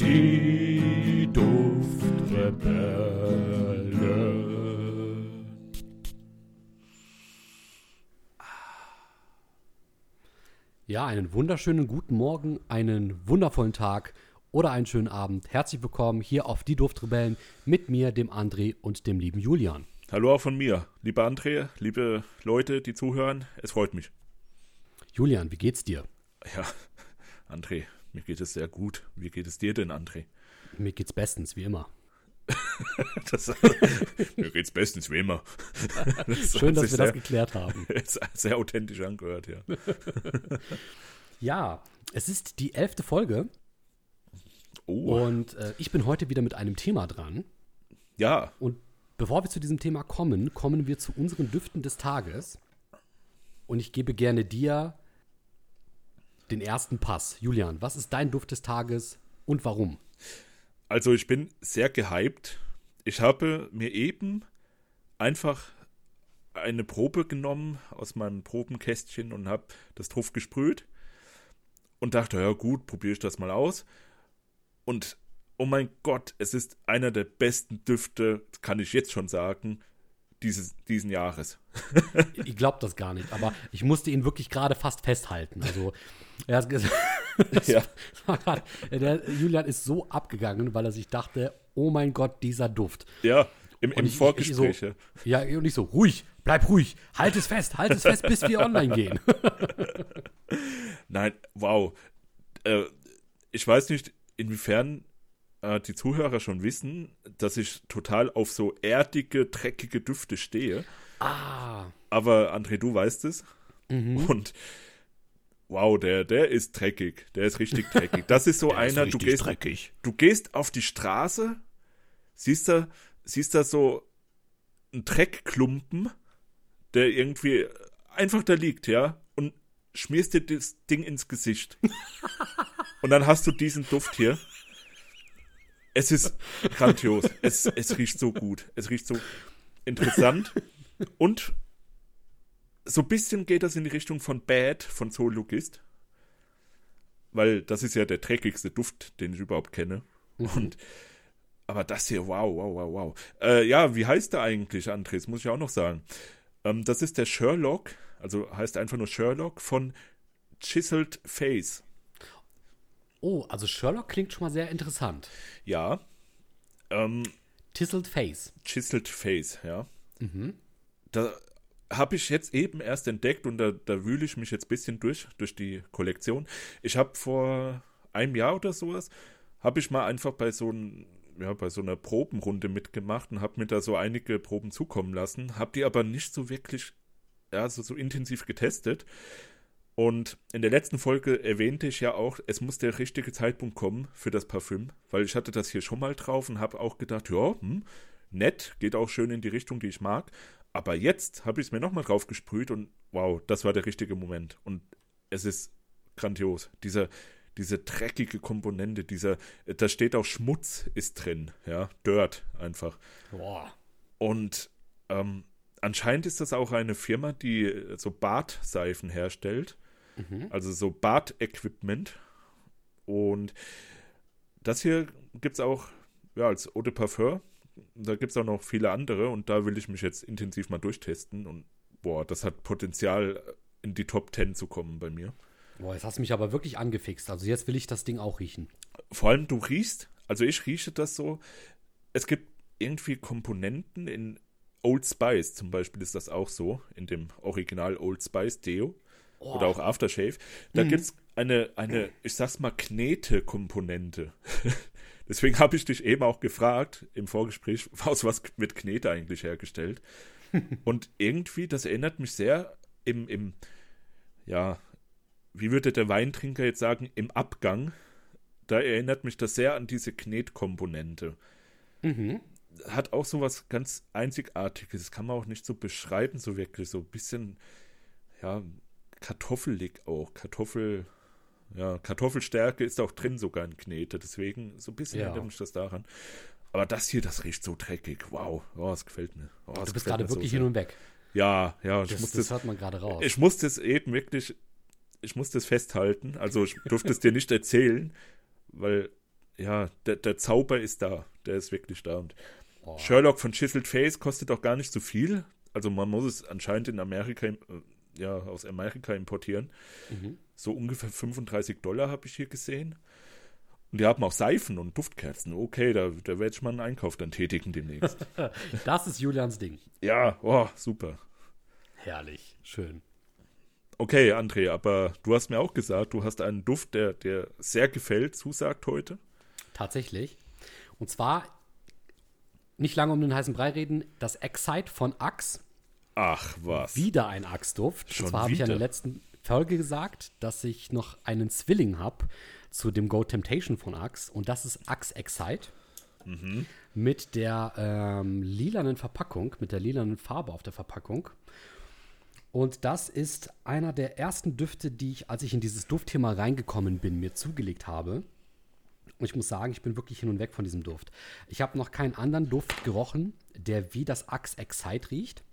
Die Duftrebellen. Ja, einen wunderschönen guten Morgen, einen wundervollen Tag oder einen schönen Abend. Herzlich willkommen hier auf Die Duftrebellen mit mir, dem André und dem lieben Julian. Hallo auch von mir, lieber André, liebe Leute, die zuhören. Es freut mich. Julian, wie geht's dir? Ja, André, mir geht es sehr gut. Wie geht es dir denn, André? Mir geht's bestens, wie immer. Das, mir geht's bestens, wie immer. Das Schön, dass wir das sehr, geklärt haben. sehr authentisch angehört, ja. Ja, es ist die elfte Folge Oh, und äh, ich bin heute wieder mit einem Thema dran. ja, Und bevor wir zu diesem Thema kommen, kommen wir zu unseren Düften des Tages. Und ich gebe gerne dir den ersten Pass. Julian, was ist dein Duft des Tages und warum? also ich bin sehr gehypt. Ich habe mir eben einfach eine Probe genommen aus meinem Probenkästchen und habe das drauf gesprüht und dachte, ja gut, probiere ich das mal aus. Und oh mein Gott, es ist einer der besten Düfte, kann ich jetzt schon sagen, dieses, diesen Jahres. Ich glaube das gar nicht, aber ich musste ihn wirklich gerade fast festhalten. Also, er hat gesagt, Ja. grad- der Julian ist so abgegangen, weil er sich dachte, oh mein Gott, dieser Duft. Ja, im, im ich- Vorgespräch. Ich, ja. so, ja, und ich so, ruhig, bleib ruhig, halt es fest, halt es fest, bis wir online gehen. Nein, wow. Äh, ich weiß nicht, inwiefern äh, die Zuhörer schon wissen, dass ich total auf so erdige, dreckige Düfte stehe. ah, Aber André, du weißt es. Mhm. Und wow, der, der ist dreckig. Der ist richtig dreckig. Das ist so einer, du gehst, dreckig. du gehst auf die Straße, siehst da, siehst da so einen Dreckklumpen, der irgendwie einfach da liegt, ja, und schmierst dir das Ding ins Gesicht. und dann hast du diesen Duft hier. Es ist grandios. Es, es riecht so gut. Es riecht so interessant. Und so ein bisschen geht das in die Richtung von Bad von Zoologist. Weil das ist ja der dreckigste Duft, den ich überhaupt kenne. Und aber das hier, wow, wow, wow, wow. Äh, ja, wie heißt der eigentlich, André? Das muss ich auch noch sagen. Ähm, das ist der Sherlock, also heißt einfach nur Sherlock von Chiseled Face. Oh, also Sherlock klingt schon mal sehr interessant. Ja. Ähm, Tissled Face. Chiseled Face, ja. Da habe ich jetzt eben erst entdeckt und da, da wühle ich mich jetzt ein bisschen durch, durch die Kollektion. Ich habe vor einem Jahr oder sowas, habe ich mal einfach bei so, ein, ja, bei so einer Probenrunde mitgemacht und habe mir da so einige Proben zukommen lassen, habe die aber nicht so wirklich, ja, so, so intensiv getestet. Und in der letzten Folge erwähnte ich ja auch, es muss der richtige Zeitpunkt kommen für das Parfüm, weil ich hatte das hier schon mal drauf und habe auch gedacht, ja, hm, nett, geht auch schön in die Richtung, die ich mag. Aber jetzt habe ich es mir nochmal drauf gesprüht und wow, das war der richtige Moment. Und es ist grandios. Dieser, diese dreckige Komponente, dieser, da steht auch Schmutz ist drin, ja, Dirt einfach. Boah. Und ähm, anscheinend ist das auch eine Firma, die äh, so Badseifen herstellt. Also so Bad-Equipment. Und das hier gibt es auch ja, als Eau de Parfum. Da gibt es auch noch viele andere und da will ich mich jetzt intensiv mal durchtesten. Und boah, das hat Potenzial, in die Top 10 zu kommen bei mir. Boah, jetzt hast du mich aber wirklich angefixt. Also jetzt will ich das Ding auch riechen. Vor allem du riechst, also ich rieche das so, es gibt irgendwie Komponenten in Old Spice zum Beispiel ist das auch so, in dem Original Old Spice Deo oder auch Aftershave. Da gibt's eine, eine, ich sag's mal, Knete-Komponente. Deswegen habe ich dich eben auch gefragt im Vorgespräch, aus was wird Knete eigentlich hergestellt? Und irgendwie, das erinnert mich sehr im, im, ja, wie würde der Weintrinker jetzt sagen, im Abgang da erinnert mich das sehr an diese Knetkomponente. Hat auch so was ganz Einzigartiges. Das kann man auch nicht so beschreiben, so wirklich. So ein bisschen, ja, kartoffelig auch. Kartoffel, ja, Kartoffelstärke ist auch drin sogar in Knete. Deswegen, so ein bisschen Ja. erinnert mich das daran. Aber das hier, das riecht so dreckig. Wow, oh, das gefällt mir. Oh, das Du bist gerade so wirklich sehr. hin und weg. Ja, ja, ich Das, muss das das, hört man gerade raus. ich muss das eben wirklich, ich muss das festhalten. Also ich durfte es dir nicht erzählen, weil ja, der, der Zauber ist da. Der ist wirklich da. Und Sherlock von Chiseled Face kostet auch gar nicht so viel. Also man muss es anscheinend in Amerika, äh, ja, aus Amerika importieren. So ungefähr 35 Dollar habe ich hier gesehen. Und die haben auch Seifen und Duftkerzen. Okay, da, da werde ich mal einen Einkauf dann tätigen demnächst. Das ist Julians Ding. ja, oh, super. Herrlich, schön. Okay, André, aber du hast mir auch gesagt, du hast einen Duft, der dir sehr gefällt, zusagt heute. Tatsächlich. Und zwar, nicht lange um den heißen Brei reden, das Excite von Axe. Ach, was. Wieder ein Axtduft. Schon Und zwar habe ich in der letzten Folge gesagt, dass ich noch einen Zwilling habe zu dem Go Temptation von Axe. Und das ist Axe Excite. Mhm. Mit der ähm, lilanen Verpackung, mit der lilanen Farbe auf der Verpackung. Und das ist einer der ersten Düfte, die ich, als ich in dieses Duftthema reingekommen bin, mir zugelegt habe. Und ich muss sagen, ich bin wirklich hin und weg von diesem Duft. Ich habe noch keinen anderen Duft gerochen, der wie das Axe Excite riecht.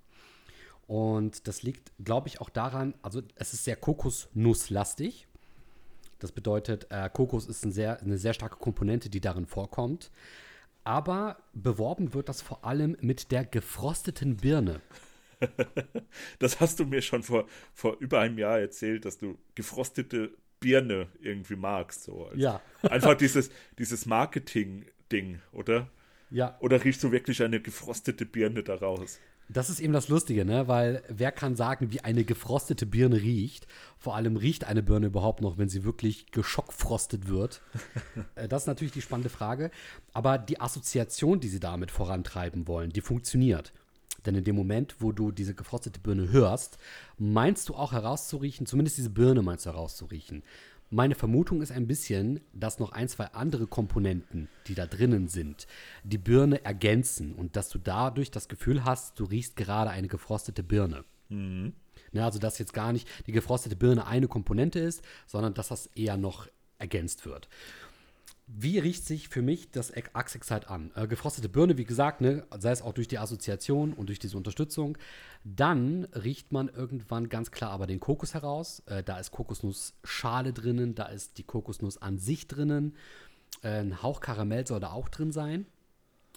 Und das liegt, glaube ich, auch daran, also es ist sehr kokosnusslastig. Das bedeutet, äh, Kokos ist ein sehr, eine sehr starke Komponente, die darin vorkommt. Aber beworben wird das vor allem mit der gefrosteten Birne. Das hast du mir schon vor, vor über einem Jahr erzählt, dass du gefrostete Birne irgendwie magst. So. Also Ja. Einfach dieses, dieses Marketing-Ding, oder? Ja, Oder riechst du wirklich eine gefrostete Birne daraus? Das ist eben das Lustige, ne? Weil wer kann sagen, wie eine gefrostete Birne riecht? Vor allem riecht eine Birne überhaupt noch, wenn sie wirklich geschockfrostet wird? Äh, das ist natürlich die spannende Frage. Aber die Assoziation, die sie damit vorantreiben wollen, die funktioniert. Denn in dem Moment, wo du diese gefrostete Birne hörst, meinst du auch herauszuriechen, zumindest diese Birne meinst du herauszuriechen. Meine Vermutung ist ein bisschen, dass noch ein, zwei andere Komponenten, die da drinnen sind, die Birne ergänzen und dass du dadurch das Gefühl hast, du riechst gerade eine gefrostete Birne. Ne, also, dass jetzt gar nicht die gefrostete Birne eine Komponente ist, sondern dass das eher noch ergänzt wird. Wie riecht sich für mich das Axe Excite an? Äh, gefrostete Birne, wie gesagt, ne, sei es auch durch die Assoziation und durch diese Unterstützung. Dann riecht man irgendwann ganz klar aber den Kokos heraus. Äh, da ist Kokosnussschale drinnen, da ist die Kokosnuss an sich drinnen. Äh, ein Hauch Karamell soll da auch drin sein.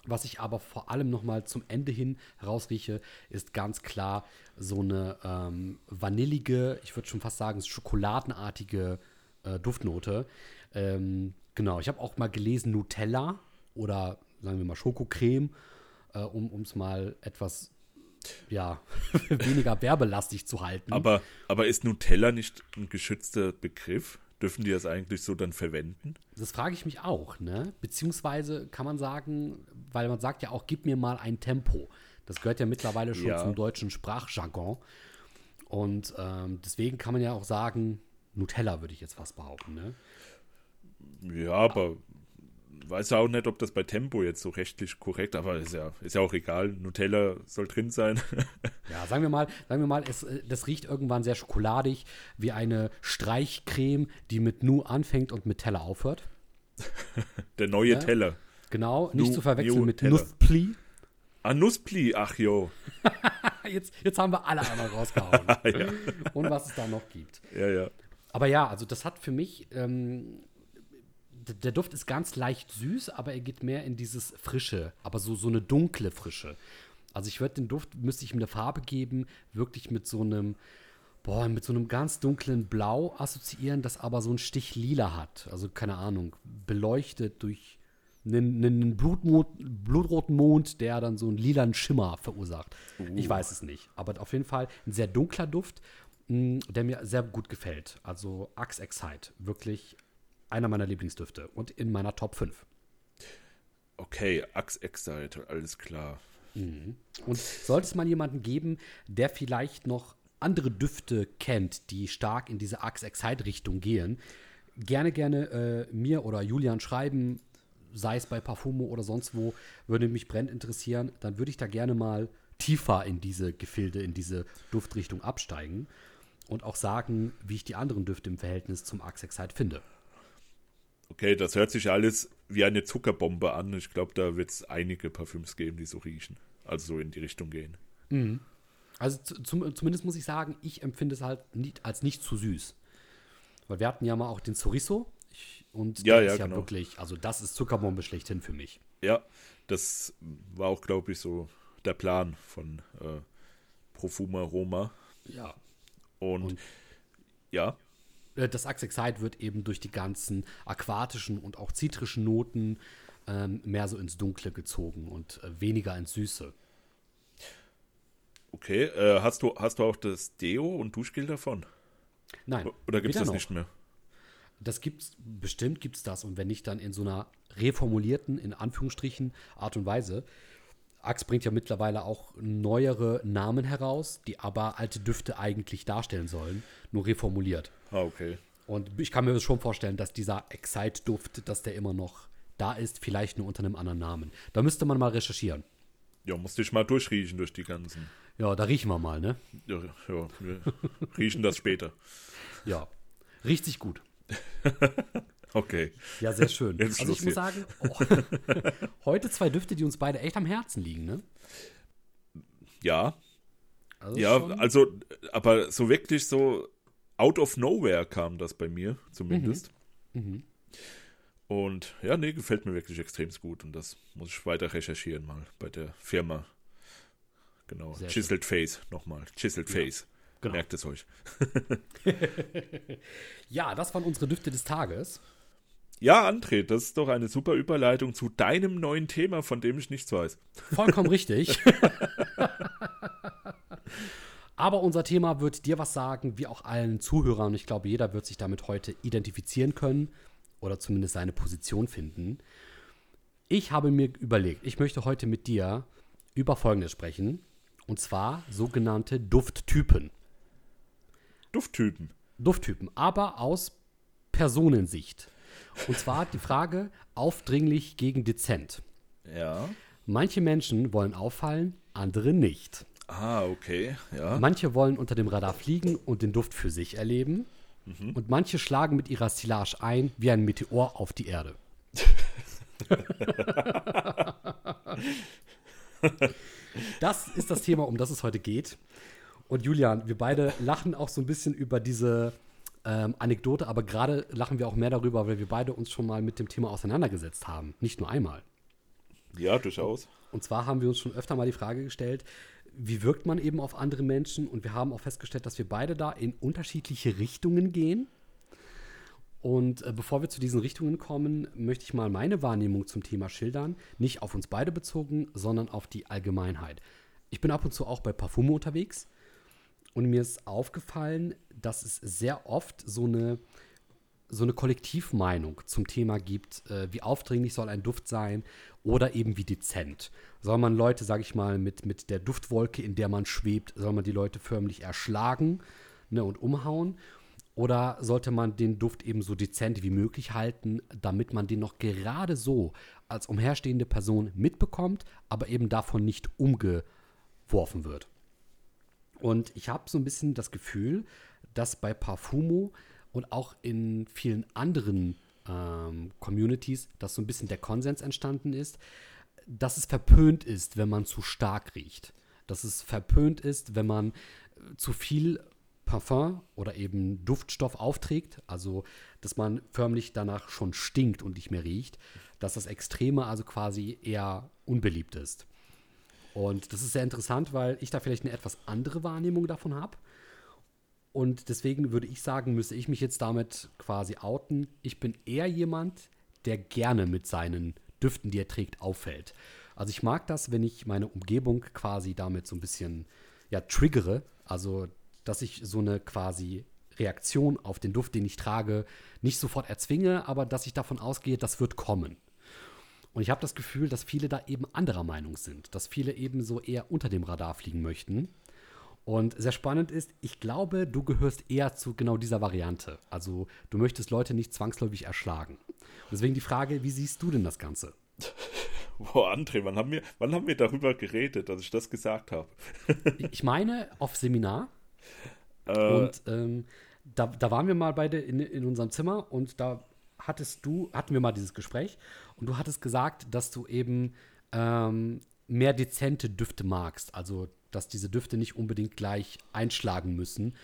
Was ich aber vor allem noch mal zum Ende hin herausrieche, ist ganz klar so eine ähm, vanillige, ich würde schon fast sagen, schokoladenartige äh, Duftnote. Ähm, genau, ich habe auch mal gelesen Nutella oder sagen wir mal Schokocreme, äh, um es mal etwas ja, weniger werbelastig zu halten. Aber, aber ist Nutella nicht ein geschützter Begriff? Dürfen die das eigentlich so dann verwenden? Das frage ich mich auch, ne? Beziehungsweise kann man sagen, weil man sagt ja auch, gib mir mal ein Tempo. Das gehört ja mittlerweile schon Ja. zum deutschen Sprachjargon. Und ähm, deswegen kann man ja auch sagen, Nutella würde ich jetzt fast behaupten, ne? Ja, aber weiß ja auch nicht, ob das bei Tempo jetzt so rechtlich korrekt, aber ist ja, ist ja auch egal. Nutella soll drin sein. Ja, sagen wir mal, sagen wir mal, es, äh, das riecht irgendwann sehr schokoladig, wie eine Streichcreme, die mit Nu anfängt und mit Teller aufhört. Der neue Ja. Teller. Genau, nicht Nu- zu verwechseln mit Nutella. Nuspli. Ah, Nusspli, ach jo. Jetzt, jetzt haben wir alle einmal rausgehauen. ja. Und was es da noch gibt. ja, ja. Aber ja, also das hat für mich, ähm, der Duft ist ganz leicht süß, aber er geht mehr in dieses Frische, aber so, so eine dunkle Frische. Also ich würde den Duft, müsste ich ihm eine Farbe geben, wirklich mit so einem, boah, mit so einem ganz dunklen Blau assoziieren, das aber so einen Stich lila hat. Also keine Ahnung, beleuchtet durch einen, einen Blutmond, blutroten Mond, der dann so einen lilanen Schimmer verursacht. Ich weiß es nicht. Aber auf jeden Fall ein sehr dunkler Duft, mh, der mir sehr gut gefällt. Also Axe Excite, wirklich einer meiner Lieblingsdüfte und in meiner Top 5. Okay, Axe Excite, alles klar. Und sollte es mal jemanden geben, der vielleicht noch andere Düfte kennt, die stark in diese Axe Excite-Richtung gehen, gerne, gerne äh, mir oder Julian schreiben, sei es bei Parfumo oder sonst wo, würde mich brennend interessieren. Dann würde ich da gerne mal tiefer in diese Gefilde, in diese Duftrichtung absteigen und auch sagen, wie ich die anderen Düfte im Verhältnis zum Axe Excite finde. Okay, das hört sich alles wie eine Zuckerbombe an. Ich glaube, da wird es einige Parfüms geben, die so riechen. Also so in die Richtung gehen. Also zu, zum, zumindest muss ich sagen, ich empfinde es halt nicht, als nicht zu süß. Weil wir hatten ja mal auch den Chorizo. Ich Und Ja, der ja, ist ja genau. wirklich, also das ist Zuckerbombe schlechthin für mich. Ja, das war auch, glaube ich, so der Plan von äh, Profuma Roma. Ja. Und, Und- ja, Das Axexide wird eben durch die ganzen aquatischen und auch zitrischen Noten ähm, mehr so ins Dunkle gezogen und äh, weniger ins Süße. okay. Äh, hast, du, hast du auch das Deo und Duschgel davon? Nein. Oder gibt es das noch. nicht mehr? Das gibt's, bestimmt gibt's das. Und wenn nicht, dann in so einer reformulierten, in Anführungsstrichen, Art und Weise. Axe bringt ja mittlerweile auch neuere Namen heraus, die aber alte Düfte eigentlich darstellen sollen, nur reformuliert. Ah, okay. Und ich kann mir schon vorstellen, dass dieser Excite-Duft, dass der immer noch da ist, vielleicht nur unter einem anderen Namen. Da müsste man mal recherchieren. Ja, musste ich mal durchriechen durch die ganzen. Ja, da riechen wir mal, ne? Ja, ja wir riechen das später. Ja. Riecht sich gut. Okay. Ja, sehr schön. Jetzt also ich Schluss muss sagen, oh, heute zwei Düfte, die uns beide echt am Herzen liegen, ne? Ja, Also ja, schon- also, aber so wirklich so out of nowhere kam das bei mir zumindest. Mhm. Und ja, nee, gefällt mir wirklich extrem gut. Und das muss ich weiter recherchieren mal bei der Firma. Genau, Sehr Chiseled Face nochmal. Chiseled Face. genau. Merkt es euch. Ja, das waren unsere Düfte des Tages. Ja, André, das ist doch eine super Überleitung zu deinem neuen Thema, von dem ich nichts weiß. Vollkommen richtig. Aber unser Thema wird dir was sagen, wie auch allen Zuhörern. Ich glaube, jeder wird sich damit heute identifizieren können oder zumindest seine Position finden. Ich habe mir überlegt, ich möchte heute mit dir über Folgendes sprechen. Und zwar sogenannte Dufttypen. Dufttypen. Dufttypen, aber aus Personensicht. Und zwar die Frage aufdringlich gegen dezent. Ja. Manche Menschen wollen auffallen, andere nicht. Ah, okay. Ja. Manche wollen unter dem Radar fliegen und den Duft für sich erleben. Und manche schlagen mit ihrer Silage ein wie ein Meteor auf die Erde. das ist das Thema, um das es heute geht. Und Julian, wir beide lachen auch so ein bisschen über diese ähm, Anekdote, aber gerade lachen wir auch mehr darüber, weil wir beide uns schon mal mit dem Thema auseinandergesetzt haben. Nicht nur einmal. Ja, durchaus. Und zwar haben wir uns schon öfter mal die Frage gestellt, wie wirkt man eben auf andere Menschen? Und wir haben auch festgestellt, dass wir beide da in unterschiedliche Richtungen gehen. Und äh, bevor wir zu diesen Richtungen kommen, möchte ich mal meine Wahrnehmung zum Thema schildern. Nicht auf uns beide bezogen, sondern auf die Allgemeinheit. Ich bin ab und zu auch bei Parfume unterwegs. Und mir ist aufgefallen, dass es sehr oft so eine, so eine Kollektivmeinung zum Thema gibt, äh, wie aufdringlich soll ein Duft sein oder eben wie dezent. Soll man Leute, sage ich mal, mit, mit der Duftwolke, in der man schwebt, soll man die Leute förmlich erschlagen ne, und umhauen? Oder sollte man den Duft eben so dezent wie möglich halten, damit man den noch gerade so als umherstehende Person mitbekommt, aber eben davon nicht umgeworfen wird? Und ich habe so ein bisschen das Gefühl, dass bei Parfumo und auch in vielen anderen ähm, Communities, dass so ein bisschen der Konsens entstanden ist, dass es verpönt ist, wenn man zu stark riecht. Dass es verpönt ist, wenn man äh, zu viel Parfum oder eben Duftstoff aufträgt, also dass man förmlich danach schon stinkt und nicht mehr riecht, dass das Extreme also quasi eher unbeliebt ist. Und das ist sehr interessant, weil ich da vielleicht eine etwas andere Wahrnehmung davon habe. Und deswegen würde ich sagen, müsste ich mich jetzt damit quasi outen. Ich bin eher jemand, der gerne mit seinen Düften, die er trägt, auffällt. Also ich mag das, wenn ich meine Umgebung quasi damit so ein bisschen ja, triggere. Also, dass ich so eine quasi Reaktion auf den Duft, den ich trage, nicht sofort erzwinge, aber dass ich davon ausgehe, das wird kommen. Und ich habe das Gefühl, dass viele da eben anderer Meinung sind, dass viele eben so eher unter dem Radar fliegen möchten. Und sehr spannend ist, ich glaube, du gehörst eher zu genau dieser Variante. Also du möchtest Leute nicht zwangsläufig erschlagen. Und deswegen die Frage, wie siehst du denn das Ganze? Boah, André, wann haben, wir, wann haben wir darüber geredet, dass ich das gesagt habe? Ich meine, auf Seminar. Äh, Und ähm, da, da waren wir mal beide in, in unserem Zimmer und da hattest du, hatten wir mal dieses Gespräch und du hattest gesagt, dass du eben ähm, mehr dezente Düfte magst. Also, dass diese Düfte nicht unbedingt gleich einschlagen müssen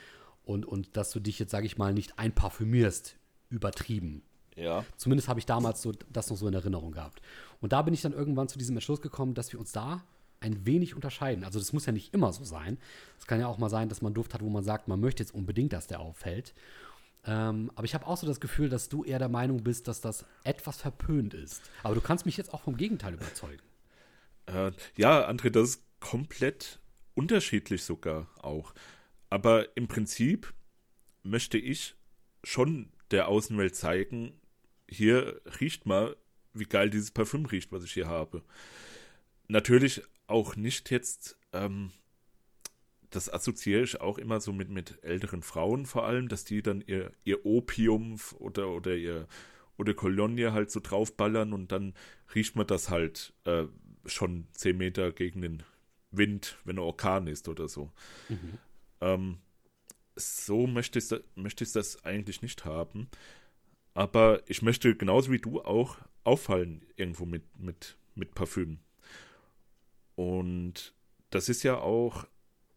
und, und dass du dich jetzt, sage ich mal, nicht einparfümierst, übertrieben. Ja. Zumindest habe ich damals so, das noch so in Erinnerung gehabt. Und da bin ich dann irgendwann zu diesem Entschluss gekommen, dass wir uns da ein wenig unterscheiden. Also das muss ja nicht immer so sein. Es kann ja auch mal sein, dass man Duft hat, wo man sagt, man möchte jetzt unbedingt, dass der auffällt. Ähm, aber ich habe auch so das Gefühl, dass du eher der Meinung bist, dass das etwas verpönt ist. Aber du kannst mich jetzt auch vom Gegenteil überzeugen. Äh, ja, André, das ist komplett unterschiedlich sogar auch. Aber im Prinzip möchte ich schon der Außenwelt zeigen, hier riecht mal, wie geil dieses Parfüm riecht, was ich hier habe. Natürlich auch nicht jetzt, ähm, das assoziiere ich auch immer so mit, mit älteren Frauen vor allem, dass die dann ihr, ihr Opium oder, oder ihr oder Cologne halt so draufballern und dann riecht man das halt äh, schon zehn Meter gegen den Wind, wenn ein Orkan ist oder so. Mhm. Ähm, so möchte ich, möchte ich das eigentlich nicht haben. Aber ich möchte genauso wie du auch auffallen irgendwo mit, mit, mit Parfüm. Und das ist ja auch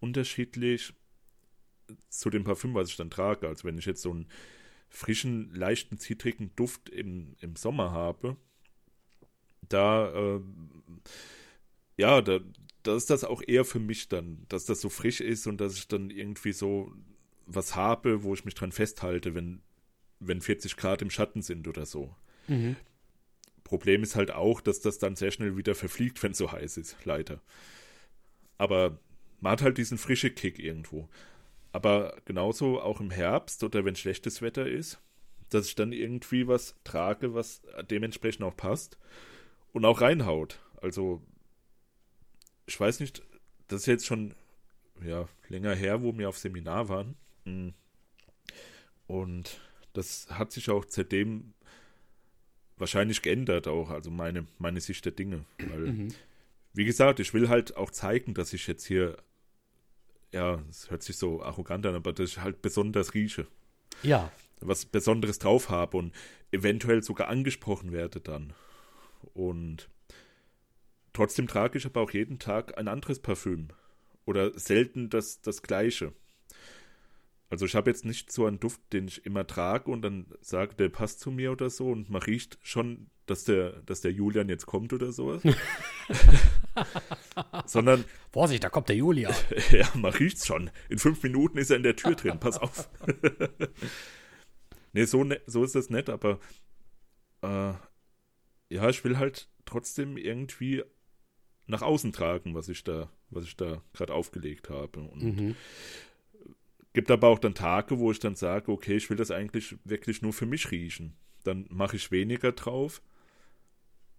unterschiedlich zu dem Parfüm, was ich dann trage. Also wenn ich jetzt so einen frischen, leichten, zitrigen Duft im, im Sommer habe, da, äh, ja, da, da ist das auch eher für mich dann, dass das so frisch ist und dass ich dann irgendwie so was habe, wo ich mich dran festhalte, wenn, wenn 40 Grad im Schatten sind oder so. Mhm. Problem ist halt auch, dass das dann sehr schnell wieder verfliegt, wenn es so heiß ist, leider. Aber man hat halt diesen frische Kick irgendwo. Aber genauso auch im Herbst oder wenn schlechtes Wetter ist, dass ich dann irgendwie was trage, was dementsprechend auch passt und auch reinhaut. Also, ich weiß nicht, das ist jetzt schon ja, länger her, wo wir auf Seminar waren. Hm. Und das hat sich auch seitdem wahrscheinlich geändert, auch, also meine, meine Sicht der Dinge. Weil, mhm. wie gesagt, ich will halt auch zeigen, dass ich jetzt hier, ja, es hört sich so arrogant an, aber dass ich halt besonders rieche. Ja. Was Besonderes drauf habe und eventuell sogar angesprochen werde dann. Und trotzdem trage ich aber auch jeden Tag ein anderes Parfüm. Oder selten das, das gleiche. Also ich habe jetzt nicht so einen Duft, den ich immer trage und dann sage, der passt zu mir oder so und man riecht schon, dass der, dass der Julian jetzt kommt oder sowas. Sondern. Vorsicht, da kommt der Julian. ja, man riecht's schon. In fünf Minuten ist er in der Tür drin, pass auf. nee, so, ne, so ist das nett, aber äh, ja, ich will halt trotzdem irgendwie nach außen tragen, was ich da, was ich da gerade aufgelegt habe. Und mhm gibt aber auch dann Tage, wo ich dann sage, okay, ich will das eigentlich wirklich nur für mich riechen. Dann mache ich weniger drauf,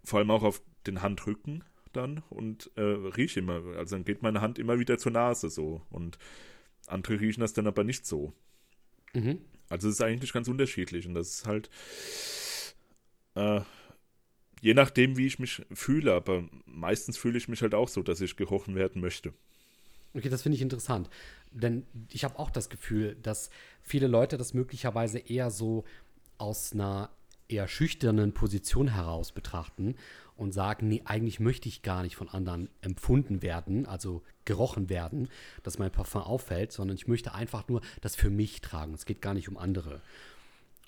vor allem auch auf den Handrücken dann und äh, rieche immer. Also dann geht meine Hand immer wieder zur Nase so und andere riechen das dann aber nicht so. Mhm. Also es ist eigentlich ganz unterschiedlich und das ist halt äh, je nachdem, wie ich mich fühle, aber meistens fühle ich mich halt auch so, dass ich gerochen werden möchte. Okay, das finde ich interessant. Denn ich habe auch das Gefühl, dass viele Leute das möglicherweise eher so aus einer eher schüchternen Position heraus betrachten und sagen, nee, eigentlich möchte ich gar nicht von anderen empfunden werden, also gerochen werden, dass mein Parfum auffällt, sondern ich möchte einfach nur das für mich tragen. Es geht gar nicht um andere.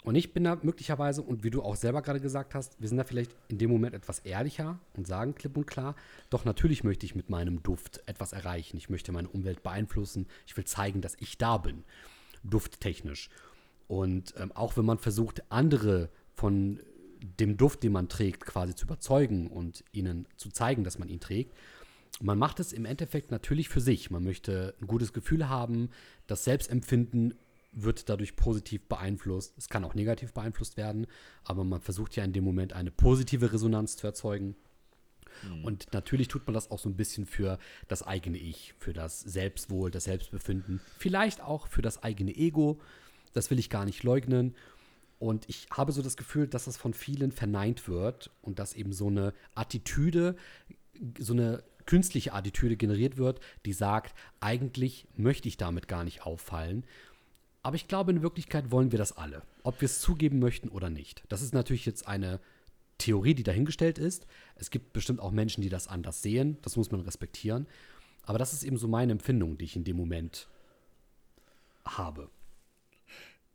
Und ich bin da möglicherweise, und wie du auch selber gerade gesagt hast, wir sind da vielleicht in dem Moment etwas ehrlicher und sagen klipp und klar, doch natürlich möchte ich mit meinem Duft etwas erreichen. Ich möchte meine Umwelt beeinflussen. Ich will zeigen, dass ich da bin, dufttechnisch. Und ähm, auch wenn man versucht, andere von dem Duft, den man trägt, quasi zu überzeugen und ihnen zu zeigen, dass man ihn trägt, man macht es im Endeffekt natürlich für sich. Man möchte ein gutes Gefühl haben, das Selbstempfinden wird dadurch positiv beeinflusst. Es kann auch negativ beeinflusst werden, aber man versucht ja in dem Moment eine positive Resonanz zu erzeugen. Mhm. Und natürlich tut man das auch so ein bisschen für das eigene Ich, für das Selbstwohl, das Selbstbefinden, vielleicht auch für das eigene Ego. Das will ich gar nicht leugnen. Und ich habe so das Gefühl, dass das von vielen verneint wird und dass eben so eine Attitüde, so eine künstliche Attitüde generiert wird, die sagt, eigentlich möchte ich damit gar nicht auffallen. Aber ich glaube, in Wirklichkeit wollen wir das alle, ob wir es zugeben möchten oder nicht. Das ist natürlich jetzt eine Theorie, die dahingestellt ist. Es gibt bestimmt auch Menschen, die das anders sehen. Das muss man respektieren. Aber das ist eben so meine Empfindung, die ich in dem Moment habe.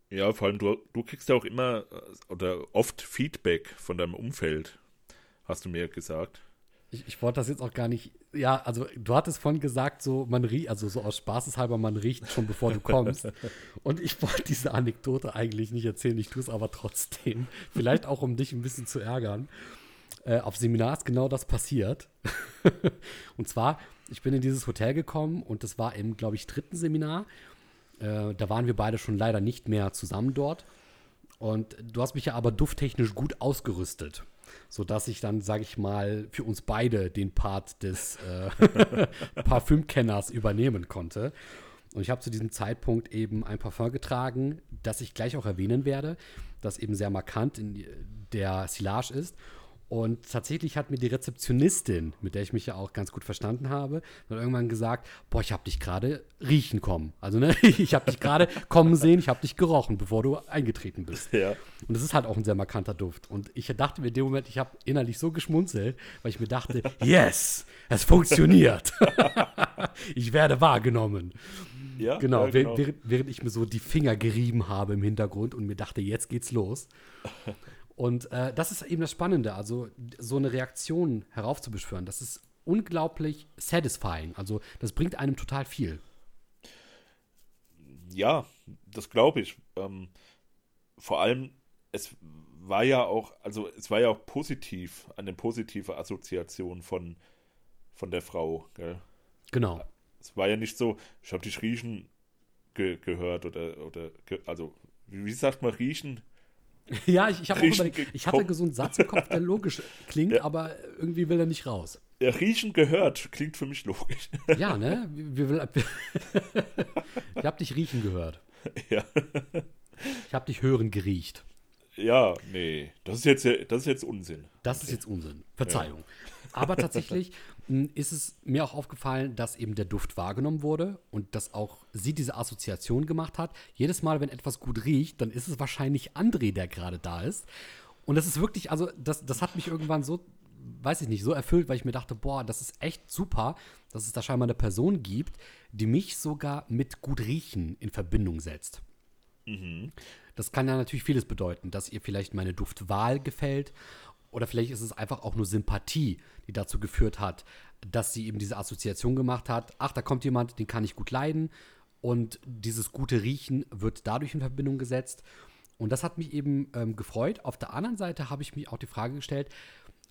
Ja, vor allem du, du kriegst ja auch immer äh, oder oft Feedback von deinem Umfeld, hast du mir gesagt. Ich, ich wollte das jetzt auch gar nicht. Ja, also du hattest vorhin gesagt, so man riecht, also so aus Spaßeshalber, man riecht schon bevor du kommst. Und ich wollte diese Anekdote eigentlich nicht erzählen, ich tue es aber trotzdem. Vielleicht auch, um dich ein bisschen zu ärgern. Äh, auf Seminar ist genau das passiert. und zwar, ich bin in dieses Hotel gekommen und das war im, glaube ich, dritten Seminar. Äh, da waren wir beide schon leider nicht mehr zusammen dort. Und du hast mich ja aber dufttechnisch gut ausgerüstet, sodass ich dann, sage ich mal, für uns beide den Part des äh, Parfümkenners übernehmen konnte. Und ich habe zu diesem Zeitpunkt eben ein Parfum getragen, das ich gleich auch erwähnen werde, das eben sehr markant in der Silage ist. Und tatsächlich hat mir die Rezeptionistin, mit der ich mich ja auch ganz gut verstanden habe, dann irgendwann gesagt, boah, ich habe dich gerade riechen kommen. Also ne, ich habe dich gerade kommen sehen, ich habe dich gerochen, bevor du eingetreten bist. Ja. Und das ist halt auch ein sehr markanter Duft. Und ich dachte mir in dem Moment, ich habe innerlich so geschmunzelt, weil ich mir dachte, yes, es funktioniert. ich werde wahrgenommen. Ja, Genau, ja, während- Während, während ich mir so die Finger gerieben habe im Hintergrund und mir dachte, jetzt geht's los. Und äh, das ist eben das Spannende, also so eine Reaktion heraufzubeschwören, das ist unglaublich satisfying. Also das bringt einem total viel. Ja, das glaube ich. Ähm, vor allem, es war ja auch, also es war ja auch positiv, eine positive Assoziation von, von der Frau. Gell? Genau. Es war ja nicht so, ich habe dich riechen ge gehört oder, oder ge also, wie, wie sagt man riechen? Ja, ich, ich habe auch überlegt, ich hatte so einen Satz im Kopf, der logisch klingt, Ja. aber irgendwie will er nicht raus. Ja, riechen gehört klingt für mich logisch. Ja, ne? Ich habe dich riechen gehört. ja. Ich habe dich hören geriecht. ja, nee, das ist jetzt, das ist jetzt Unsinn. Das ist jetzt Unsinn. Verzeihung. Aber tatsächlich ist es mir auch aufgefallen, dass eben der Duft wahrgenommen wurde und dass auch sie diese Assoziation gemacht hat. Jedes Mal, wenn etwas gut riecht, dann ist es wahrscheinlich André, der gerade da ist. Und das ist wirklich, also das, das hat mich irgendwann so, weiß ich nicht, so erfüllt, weil ich mir dachte, boah, das ist echt super, dass es da scheinbar eine Person gibt, die mich sogar mit gut riechen in Verbindung setzt. Das kann ja natürlich vieles bedeuten, dass ihr vielleicht meine Duftwahl gefällt oder vielleicht ist es einfach auch nur Sympathie, die dazu geführt hat, dass sie eben diese Assoziation gemacht hat. Ach, da kommt jemand, den kann ich gut leiden und dieses gute Riechen wird dadurch in Verbindung gesetzt. Und das hat mich eben ähm, gefreut. Auf der anderen Seite habe ich mir auch die Frage gestellt,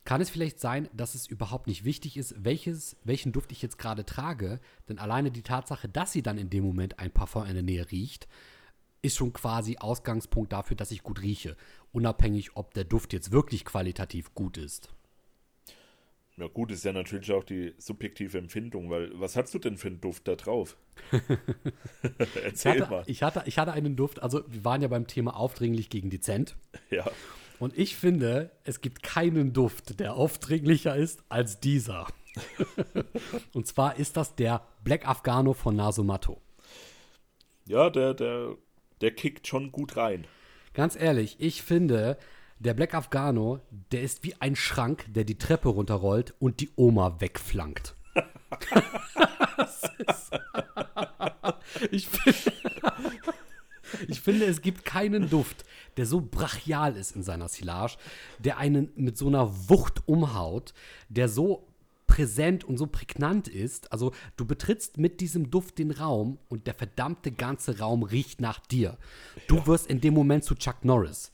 kann es vielleicht sein, dass es überhaupt nicht wichtig ist, welches, welchen Duft ich jetzt gerade trage? Denn alleine die Tatsache, dass sie dann in dem Moment ein Parfum in der Nähe riecht, ist schon quasi Ausgangspunkt dafür, dass ich gut rieche. Unabhängig, ob der Duft jetzt wirklich qualitativ gut ist. Ja, gut, ist ja natürlich auch die subjektive Empfindung, weil was hast du denn für einen Duft da drauf? Ich Erzähl hatte, mal. ich, hatte, ich hatte einen Duft, also wir waren ja beim Thema aufdringlich gegen dezent. Ja. Und ich finde, es gibt keinen Duft, der aufdringlicher ist als dieser. Und zwar ist das der Black Afghano von Nasomatto. Ja, der, der, der kickt schon gut rein. Ganz ehrlich, ich finde, der Black Afghano, der ist wie ein Schrank, der die Treppe runterrollt und die Oma wegflankt. Ist- ich, finde, ich finde, es gibt keinen Duft, der so brachial ist in seiner Silage, der einen mit so einer Wucht umhaut, der so präsent und so prägnant ist. Also du betrittst mit diesem Duft den Raum und der verdammte ganze Raum riecht nach dir. Du wirst in dem Moment zu Chuck Norris.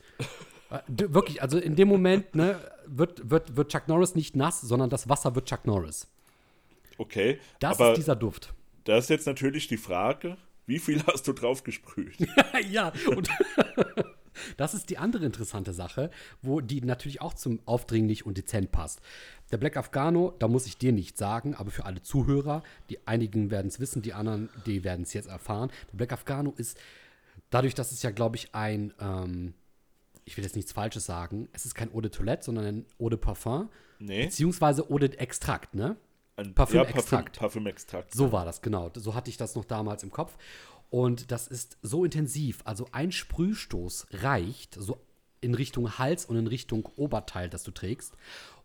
Äh, du- Wirklich, also in dem Moment ne, wird, wird, wird Chuck Norris nicht nass, sondern das Wasser wird Chuck Norris. Okay. Das ist dieser Duft. da ist jetzt natürlich die Frage, wie viel hast du drauf gesprüht? ja, und das ist die andere interessante Sache, wo die natürlich auch zum aufdringlich und dezent passt. Der Black Afghano, da muss ich dir nicht sagen, aber für alle Zuhörer, die einigen werden es wissen, die anderen, die werden es jetzt erfahren. Der Black Afghano ist dadurch, dass es ja, glaube ich, ein, ähm, ich will jetzt nichts Falsches sagen, es ist kein Eau de Toilette, sondern ein Eau de Parfum, Nee. beziehungsweise Eau de Extrakt, ne? Ein Parfümextrakt. Ja, Parfüm, Parfümextrakt. So war das, genau. So hatte ich das noch damals im Kopf. Und das ist so intensiv. Also ein Sprühstoß reicht, so in Richtung Hals und in Richtung Oberteil, das du trägst.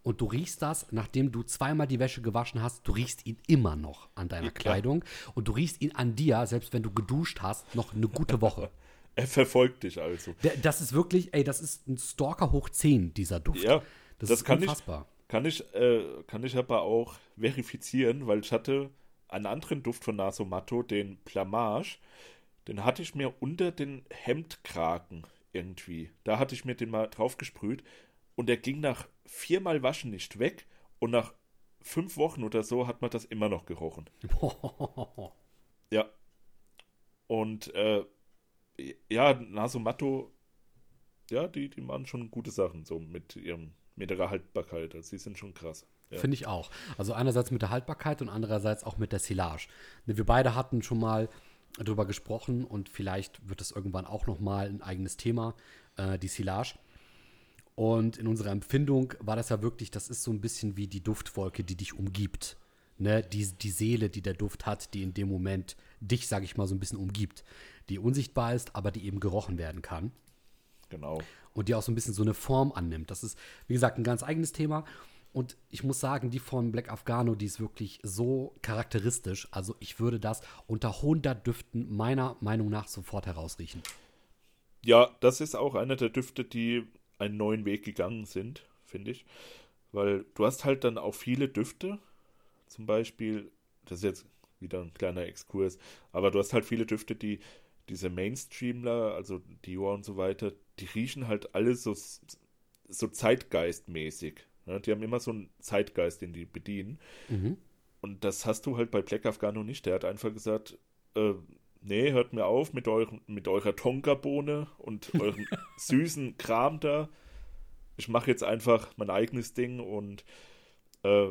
Und du riechst das, nachdem du zweimal die Wäsche gewaschen hast, du riechst ihn immer noch an deiner Ja. Kleidung. Und du riechst ihn an dir, selbst wenn du geduscht hast, noch eine gute Woche. Er verfolgt dich also. Das ist wirklich, ey, das ist ein Stalker hoch 10, dieser Duft. Ja, das, das ist kann ich- unfassbar. Kann ich, äh, kann ich aber auch verifizieren, weil ich hatte einen anderen Duft von Nasomatto, den Plamage, den hatte ich mir unter den Hemdkragen irgendwie. Da hatte ich mir den mal drauf gesprüht und der ging nach viermal Waschen nicht weg und nach fünf Wochen oder so hat man das immer noch gerochen. Ja. Und äh, ja, Nasomatto, ja, die, die machen schon gute Sachen, so mit ihrem, mit ihrer Haltbarkeit. Also, sie sind schon krass. Ja. Finde ich auch. Also einerseits mit der Haltbarkeit und andererseits auch mit der Silage. Ne, Wir beide hatten schon mal drüber gesprochen und vielleicht wird es irgendwann auch noch mal ein eigenes Thema, äh, die Silage. Und in unserer Empfindung war das ja wirklich, das ist so ein bisschen wie die Duftwolke, die dich umgibt. Ne? Die, die Seele, die der Duft hat, die in dem Moment dich, sage ich mal, so ein bisschen umgibt. Die unsichtbar ist, aber die eben gerochen werden kann Genau. und die auch so ein bisschen so eine Form annimmt. Das ist, wie gesagt, ein ganz eigenes Thema. Und ich muss sagen, die von Black Afghano, die ist wirklich so charakteristisch. Also ich würde das unter 100 Düften meiner Meinung nach sofort herausriechen. Ja, das ist auch einer der Düfte, die einen neuen Weg gegangen sind, finde ich. Weil du hast halt dann auch viele Düfte. Zum Beispiel, das ist jetzt wieder ein kleiner Exkurs, aber du hast halt viele Düfte, die diese Mainstreamler, also Dior und so weiter, die riechen halt alle so, so zeitgeistmäßig. Ja, die haben immer so einen Zeitgeist, den die bedienen. Und das hast du halt bei Black Afghano nicht. Der hat einfach gesagt, äh, nee, hört mir auf mit, euren, mit eurer Tonkabohne und eurem süßen Kram da. Ich mache jetzt einfach mein eigenes Ding und äh,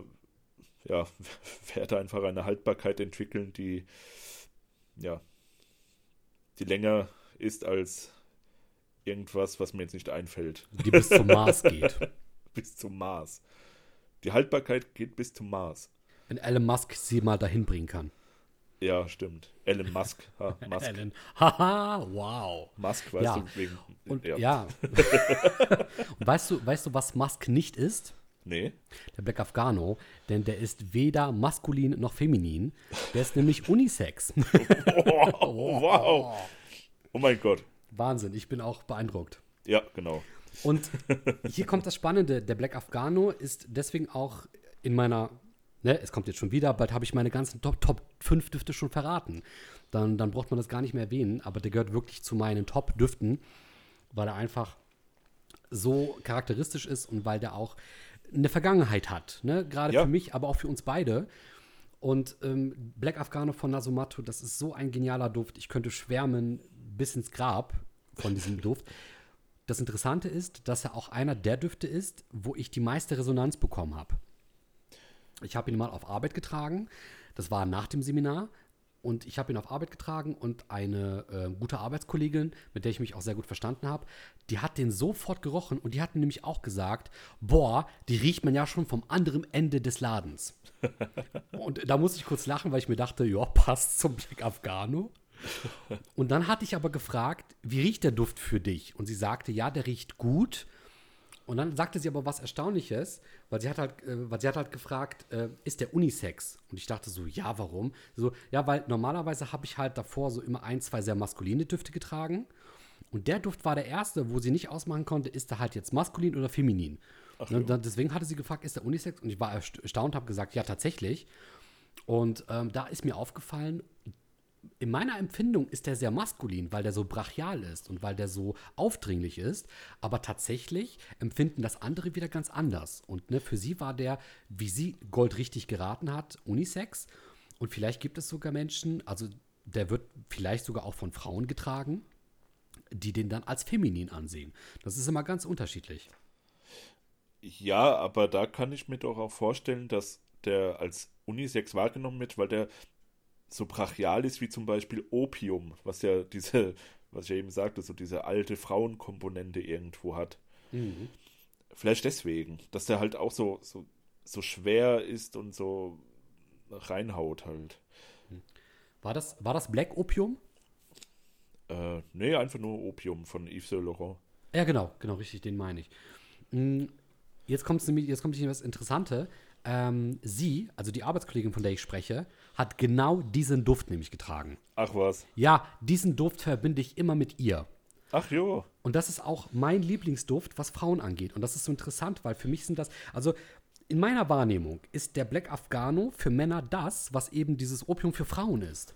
ja, werde einfach eine Haltbarkeit entwickeln, die ja, die länger ist als irgendwas, was mir jetzt nicht einfällt. Die bis zum Mars geht. bis zum Mars. Die Haltbarkeit geht bis zum Mars. Wenn Elon Musk sie mal dahin bringen kann. Ja, stimmt. Elon Musk. Ha, Musk, Elon. Haha, wow. Musk weißt Ja. du, wegen. Und ja. Und weißt du, weißt du, was Musk nicht ist? Nee. Der Black Afghano, denn der ist weder maskulin noch feminin. Der ist nämlich Unisex. Oh, wow. Oh mein Gott. Wahnsinn, ich bin auch beeindruckt. Ja, genau. Und hier kommt das Spannende. Der Black Afghano ist deswegen auch in meiner, ne, es kommt jetzt schon wieder, bald habe ich meine ganzen Top, Top 5 Düfte schon verraten. Dann, dann braucht man das gar nicht mehr erwähnen, aber der gehört wirklich zu meinen Top-Düften, weil er einfach so charakteristisch ist und weil der auch eine Vergangenheit hat. Ne? Gerade Ja. für mich, aber auch für uns beide. Und ähm, Black Afghano von Nasomatto, das ist so ein genialer Duft. Ich könnte schwärmen bis ins Grab von diesem Duft. Das Interessante ist, dass er auch einer der Düfte ist, wo ich die meiste Resonanz bekommen habe. Ich habe ihn mal auf Arbeit getragen. Das war nach dem Seminar. Und ich habe ihn auf Arbeit getragen und eine äh, gute Arbeitskollegin, mit der ich mich auch sehr gut verstanden habe, die hat den sofort gerochen und die hat nämlich auch gesagt, boah, die riecht man ja schon vom anderen Ende des Ladens. und da musste ich kurz lachen, weil ich mir dachte, ja, passt zum Black Afghano. Und dann hatte ich aber gefragt, wie riecht der Duft für dich? Und sie sagte, ja, der riecht gut. Und dann sagte sie aber was Erstaunliches, weil sie hat halt, äh, weil sie hat halt gefragt, äh, ist der Unisex? Und ich dachte so, ja, warum? So, ja, weil normalerweise habe ich halt davor so immer ein, zwei sehr maskuline Düfte getragen. Und der Duft war der erste, wo sie nicht ausmachen konnte, ist er halt jetzt maskulin oder feminin. Und dann, deswegen hatte sie gefragt, ist der Unisex? Und ich war erst- erstaunt, habe gesagt, ja, tatsächlich. Und ähm, da ist mir aufgefallen, in meiner Empfindung ist der sehr maskulin, weil der so brachial ist und weil der so aufdringlich ist. Aber tatsächlich empfinden das andere wieder ganz anders. Und ne, für sie war der, wie sie Gold richtig geraten hat, Unisex. Und vielleicht gibt es sogar Menschen, also der wird vielleicht sogar auch von Frauen getragen, die den dann als feminin ansehen. Das ist immer ganz unterschiedlich. Ja, aber da kann ich mir doch auch vorstellen, dass der als Unisex wahrgenommen wird, weil der so brachial ist wie zum Beispiel Opium, was ja diese, was ich ja eben sagte, so diese alte Frauenkomponente irgendwo hat. Vielleicht deswegen, dass der halt auch so, so, so schwer ist und so reinhaut halt. War das, war das Black Opium? Äh, nee, einfach nur Opium von Yves Saint Laurent. Ja, genau, genau, richtig, den meine ich. Mm, Jetzt, kommt's nämlich, jetzt kommt nämlich was Interessante. Ähm, sie, also die Arbeitskollegin, von der ich spreche, hat genau diesen Duft nämlich getragen. Ach was. Ja, diesen Duft verbinde ich immer mit ihr. Ach jo. Und das ist auch mein Lieblingsduft, was Frauen angeht. Und das ist so interessant, weil für mich sind das, also in meiner Wahrnehmung ist der Black Afghano für Männer das, was eben dieses Opium für Frauen ist.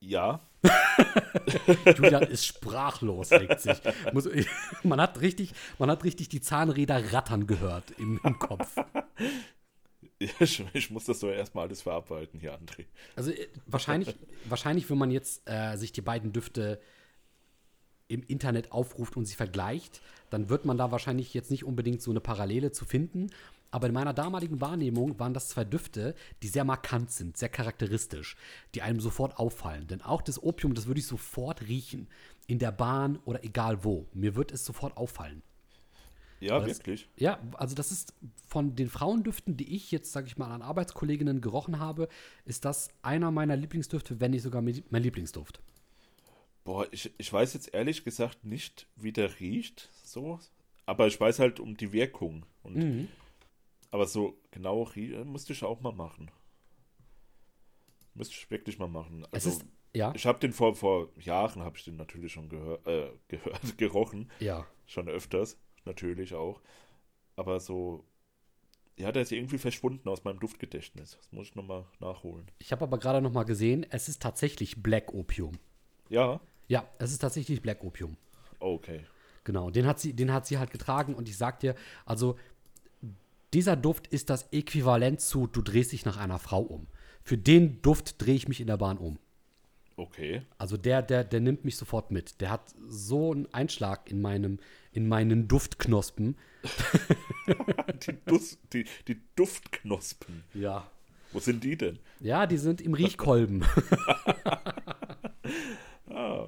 Ja. Julian ist sprachlos, denkt sich. Muss, man, hat richtig, man hat richtig die Zahnräder rattern gehört im, im Kopf. Ich, ich muss das so erstmal alles verarbeiten hier, André. Also äh, wahrscheinlich, wahrscheinlich, wenn man jetzt äh, sich die beiden Düfte im Internet aufruft und sie vergleicht, dann wird man da wahrscheinlich jetzt nicht unbedingt so eine Parallele zu finden. Aber in meiner damaligen Wahrnehmung waren das zwei Düfte, die sehr markant sind, sehr charakteristisch, die einem sofort auffallen. Denn auch das Opium, das würde ich sofort riechen. In der Bahn oder egal wo. Mir wird es sofort auffallen. Ja, Das- wirklich. Ja, also das ist von den Frauendüften, die ich jetzt, sage ich mal, an Arbeitskolleginnen gerochen habe, ist das einer meiner Lieblingsdüfte, wenn nicht sogar mein Lieblingsduft. Boah, ich, ich weiß jetzt ehrlich gesagt nicht, wie der riecht, so. Aber ich weiß halt um die Wirkung. Und, Mhm. Aber so genau rie- musste ich auch mal machen. Müsste ich wirklich mal machen. Es Also, ist, ja, ich habe den vor, vor Jahren, habe ich den natürlich schon gehör, äh, gehört, gerochen. ja. Schon öfters, natürlich auch. Aber so, ja, der ist irgendwie verschwunden aus meinem Duftgedächtnis. Das muss ich nochmal nachholen. Ich habe aber gerade noch mal gesehen, es ist tatsächlich Black Opium. Ja, Ja, es ist tatsächlich Black Opium. okay. Genau, den hat sie, den hat sie halt getragen und ich sag dir, also dieser Duft ist das Äquivalent zu, du drehst dich nach einer Frau um. Für den Duft drehe ich mich in der Bahn um. Okay. Also der, der, der nimmt mich sofort mit. Der hat so einen Einschlag in meinem, in meinen Duftknospen. Die, Dus- die, die Duftknospen. Ja. Wo sind die denn? Ja, die sind im Riechkolben. Ah,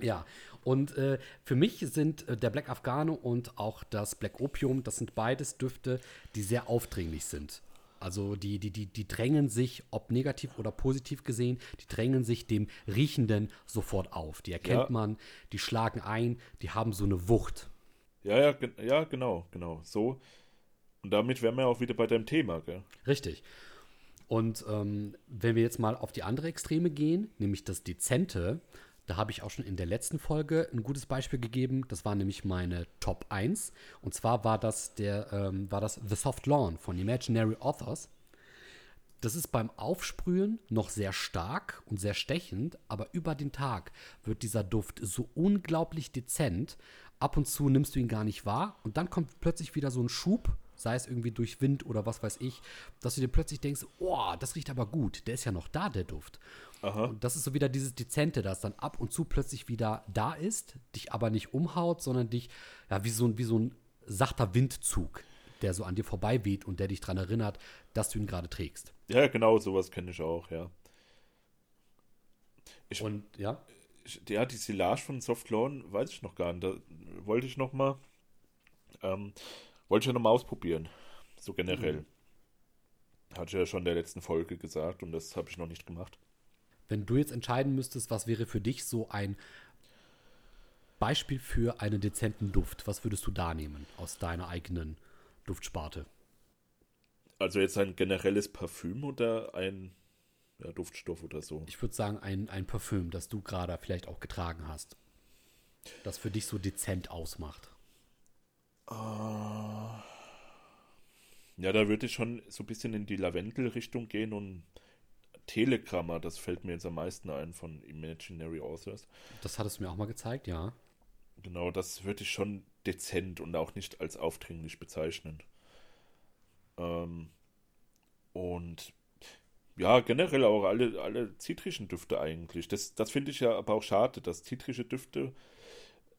ja. Und äh, für mich sind äh, der Black Afghano und auch das Black Opium, das sind beides Düfte, die sehr aufdringlich sind. Also die, die, die, die drängen sich, ob negativ oder positiv gesehen, die drängen sich dem Riechenden sofort auf. Die erkennt Ja. man, die schlagen ein, die haben so eine Wucht. ja, ja, ja, genau, genau. So. Und damit wären wir auch wieder bei deinem Thema, gell? Richtig. Und ähm, wenn wir jetzt mal auf die andere Extreme gehen, nämlich das Dezente, da habe ich auch schon in der letzten Folge ein gutes Beispiel gegeben. Das war nämlich meine Top 1. Und zwar war das, der, ähm, war das The Soft Lawn von Imaginary Authors. Das ist beim Aufsprühen noch sehr stark und sehr stechend, aber über den Tag wird dieser Duft so unglaublich dezent. Ab und zu nimmst du ihn gar nicht wahr und dann kommt plötzlich wieder so ein Schub, sei es irgendwie durch Wind oder was weiß ich, dass du dir plötzlich denkst, oh, das riecht aber gut, der ist ja noch da, der Duft. Aha. Und das ist so wieder dieses Dezente, das dann ab und zu plötzlich wieder da ist, dich aber nicht umhaut, sondern dich, ja, wie so, ein- wie so ein sachter Windzug, der so an dir vorbei weht und der dich daran erinnert, dass du ihn gerade trägst. Ja, genau, sowas kenne ich auch, ja. Ich, Und ja, ich, ja, die Silage von Soft Lawn weiß ich noch gar nicht. Da wollte ich noch mal, ähm, wollte ich ja noch mal ausprobieren. So generell. Hatte ich ja schon in der letzten Folge gesagt und das habe ich noch nicht gemacht. wenn du jetzt entscheiden müsstest, was wäre für dich so ein Beispiel für einen dezenten Duft, was würdest du da nehmen aus deiner eigenen Duftsparte? Also jetzt ein generelles Parfüm oder ein ja, Duftstoff oder so. Ich würde sagen, ein, ein Parfüm, das du gerade vielleicht auch getragen hast, das für dich so dezent ausmacht. Ja, da würde ich schon so ein bisschen in die Lavendel-Richtung gehen und Telegramma, das fällt mir jetzt am meisten ein von Imaginary Authors. Das hattest du mir auch mal gezeigt, ja. Genau, das würde ich schon dezent und auch nicht als aufdringlich bezeichnen. Ähm, und ja, generell auch alle, alle zitrischen Düfte eigentlich. Das, das finde ich ja aber auch schade, dass zitrische Düfte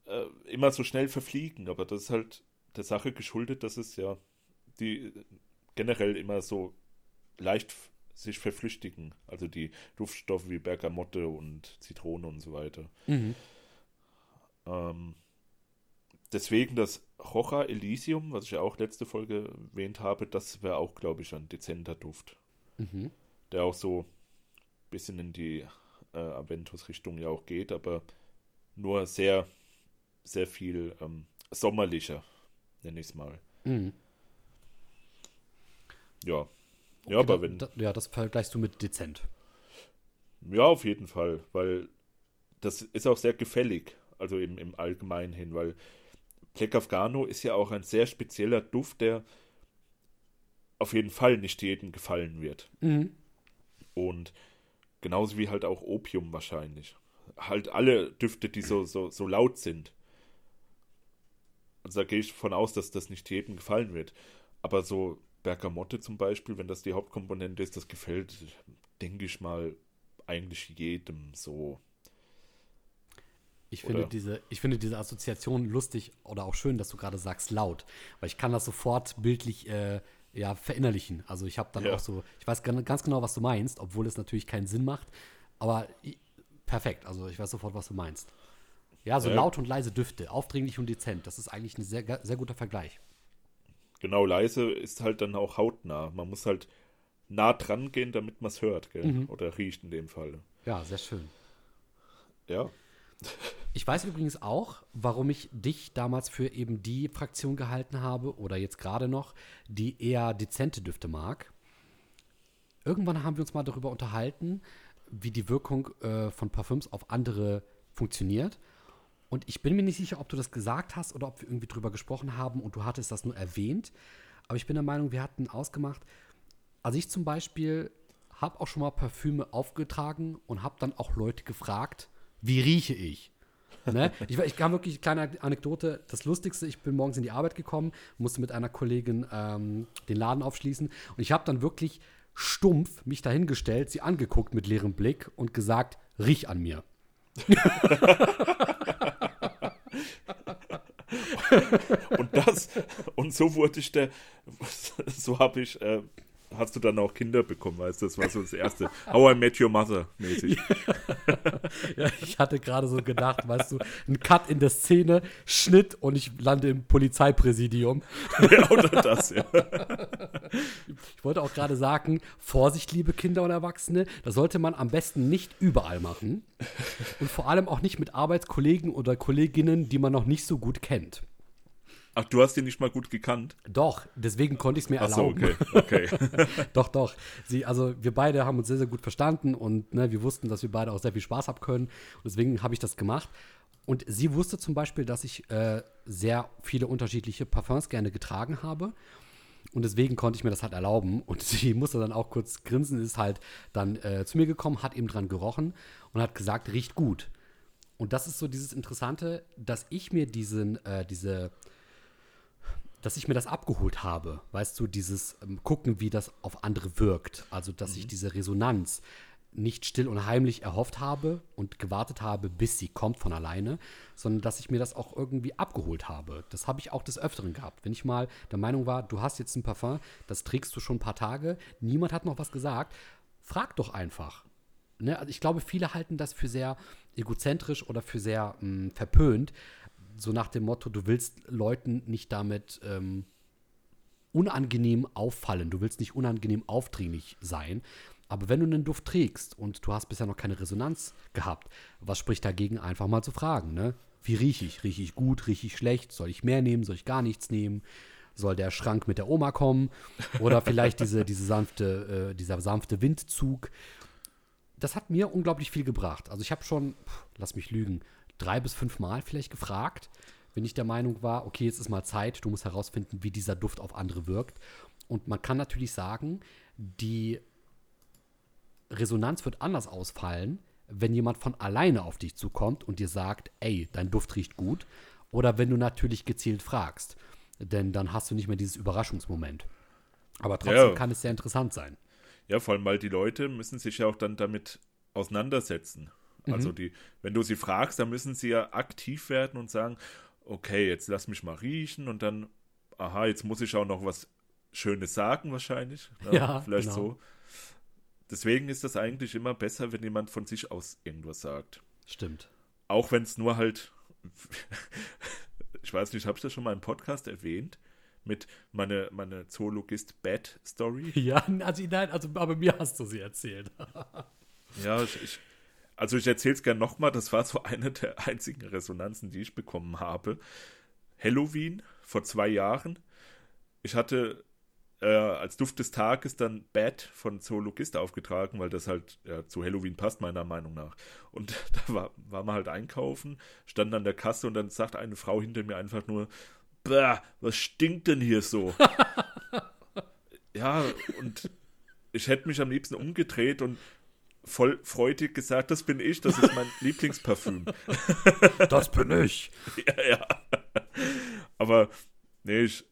äh, immer so schnell verfliegen. Aber das ist halt der Sache geschuldet, dass es ja die generell immer so leicht sich verflüchtigen. Also die Duftstoffe wie Bergamotte und Zitrone und so weiter. Ähm, deswegen das Rocha Elysium, was ich ja auch letzte Folge erwähnt habe, das wäre auch, glaube ich, ein dezenter Duft. Mhm. Der auch so ein bisschen in die äh, Aventus-Richtung ja auch geht, aber nur sehr, sehr viel ähm, sommerlicher, nenne ich es mal. Mhm. Ja. Ja, aber da, wenn. Da, ja, das vergleichst du mit dezent. Ja, auf jeden Fall, weil das ist auch sehr gefällig, also im, im Allgemeinen hin, weil Black Afghano ist ja auch ein sehr spezieller Duft, der auf jeden Fall nicht jedem gefallen wird. Mhm. Und genauso wie halt auch Opium wahrscheinlich. Halt alle Düfte, die so, so, so laut sind. Also da gehe ich von aus, dass das nicht jedem gefallen wird. Aber so Bergamotte zum Beispiel, wenn das die Hauptkomponente ist, das gefällt, denke ich mal, eigentlich jedem so. Ich finde, diese, ich finde diese Assoziation lustig oder auch schön, dass du gerade sagst laut, weil ich kann das sofort bildlich äh, ja, verinnerlichen. Also ich habe dann Ja. auch so, ich weiß gan- ganz genau, was du meinst, obwohl es natürlich keinen Sinn macht, aber perfekt, also ich weiß sofort, was du meinst. Ja, so Ja. laut und leise Düfte, aufdringlich und dezent, das ist eigentlich ein sehr, sehr guter Vergleich. Genau, leise ist halt dann auch hautnah. Man muss halt nah dran gehen, damit man es hört, gell? Oder riecht in dem Fall. Ja, sehr schön. Ja. Ich weiß übrigens auch, warum ich dich damals für eben die Fraktion gehalten habe oder jetzt gerade noch, die eher dezente Düfte mag. Irgendwann haben wir uns mal darüber unterhalten, wie die Wirkung äh, von Parfüms auf andere funktioniert. Und ich bin mir nicht sicher, ob du das gesagt hast oder ob wir irgendwie drüber gesprochen haben und du hattest das nur erwähnt. Aber ich bin der Meinung, wir hatten ausgemacht. Also ich zum Beispiel habe auch schon mal Parfüme aufgetragen und habe dann auch Leute gefragt, wie rieche ich? Ne? Ich, ich kam wirklich, kleine Anekdote, das Lustigste, ich bin morgens in die Arbeit gekommen, musste mit einer Kollegin ähm, den Laden aufschließen und ich habe dann wirklich stumpf mich dahingestellt, sie angeguckt mit leerem Blick und gesagt, riech an mir. Und das, und so wurde ich der, so habe ich, äh, hast du dann auch Kinder bekommen, weißt du, das war so das erste. How I Met Your Mother mäßig. Ja, ich hatte gerade so gedacht, weißt du, ein Cut in der Szene, Schnitt und ich lande im Polizeipräsidium. ja, oder das, ja. Ich wollte auch gerade sagen, Vorsicht, liebe Kinder und Erwachsene, das sollte man am besten nicht überall machen. Und vor allem auch nicht mit Arbeitskollegen oder Kolleginnen, die man noch nicht so gut kennt. Ach, du hast ihn nicht mal gut gekannt? Doch, deswegen konnte ich es mir Ach so, erlauben. okay, okay. doch, doch. Sie, also wir beide haben uns sehr, sehr gut verstanden und ne, wir wussten, dass wir beide auch sehr viel Spaß haben können. Und deswegen habe ich das gemacht. Und sie wusste zum Beispiel, dass ich äh, sehr viele unterschiedliche Parfums gerne getragen habe. Und deswegen konnte ich mir das halt erlauben. Und sie musste dann auch kurz grinsen, ist halt dann äh, zu mir gekommen, hat eben dran gerochen und hat gesagt, riecht gut. Und das ist so dieses Interessante, dass ich mir diesen, äh, diese, dass ich mir das abgeholt habe. Weißt du, dieses ähm, Gucken, wie das auf andere wirkt. Also, dass ich diese Resonanz nicht still und heimlich erhofft habe und gewartet habe, bis sie kommt von alleine, sondern dass ich mir das auch irgendwie abgeholt habe. Das habe ich auch des Öfteren gehabt. Wenn ich mal der Meinung war, du hast jetzt ein Parfum, das trägst du schon ein paar Tage, niemand hat noch was gesagt, frag doch einfach. Ne? Also ich glaube, viele halten das für sehr egozentrisch oder für sehr mh, verpönt. So nach dem Motto, du willst Leuten nicht damit ähm, unangenehm auffallen. Du willst nicht unangenehm aufdringlich sein. Aber wenn du einen Duft trägst und du hast bisher noch keine Resonanz gehabt, was spricht dagegen, einfach mal zu fragen, ne? Wie rieche ich? Rieche ich gut? Rieche ich schlecht? Soll ich mehr nehmen? Soll ich gar nichts nehmen? Soll der Schrank mit der Oma kommen? Oder vielleicht diese, diese sanfte, äh, dieser sanfte Windzug? Das hat mir unglaublich viel gebracht. Also ich habe schon, pff, lass mich lügen, drei bis fünf Mal vielleicht gefragt, wenn ich der Meinung war, okay, jetzt ist mal Zeit, du musst herausfinden, wie dieser Duft auf andere wirkt. Und man kann natürlich sagen, die Resonanz wird anders ausfallen, wenn jemand von alleine auf dich zukommt und dir sagt, ey, dein Duft riecht gut. Oder wenn du natürlich gezielt fragst. Denn dann hast du nicht mehr dieses Überraschungsmoment. Aber trotzdem Ja. kann es sehr interessant sein. Ja, vor allem, weil die Leute müssen sich ja auch dann damit auseinandersetzen. Also die, wenn du sie fragst, dann müssen sie ja aktiv werden und sagen, okay, jetzt lass mich mal riechen und dann, aha, jetzt muss ich auch noch was Schönes sagen wahrscheinlich. ne? Ja, vielleicht genau. so. Deswegen ist das eigentlich immer besser, wenn jemand von sich aus irgendwas sagt. Stimmt. Auch wenn es nur halt, ich weiß nicht, habe ich das schon mal im Podcast erwähnt? Mit meine, meine Zoologist Bad Story? Ja, also nein, also aber mir hast du sie erzählt. Ja, ich, ich, also ich erzähle es gerne nochmal. Das war so eine der einzigen Resonanzen, die ich bekommen habe. Halloween vor zwei Jahren. Ich hatte äh, als Duft des Tages dann Bad von Zoologist aufgetragen, weil das halt ja, zu Halloween passt, meiner Meinung nach. Und da war, war man halt einkaufen, stand an der Kasse und dann sagt eine Frau hinter mir einfach nur, Bäh, was stinkt denn hier so? ja, und ich hätte mich am liebsten umgedreht und voll freudig gesagt, das bin ich, das ist mein Lieblingsparfüm. Das bin ich. ja, ja. Aber nee, ich,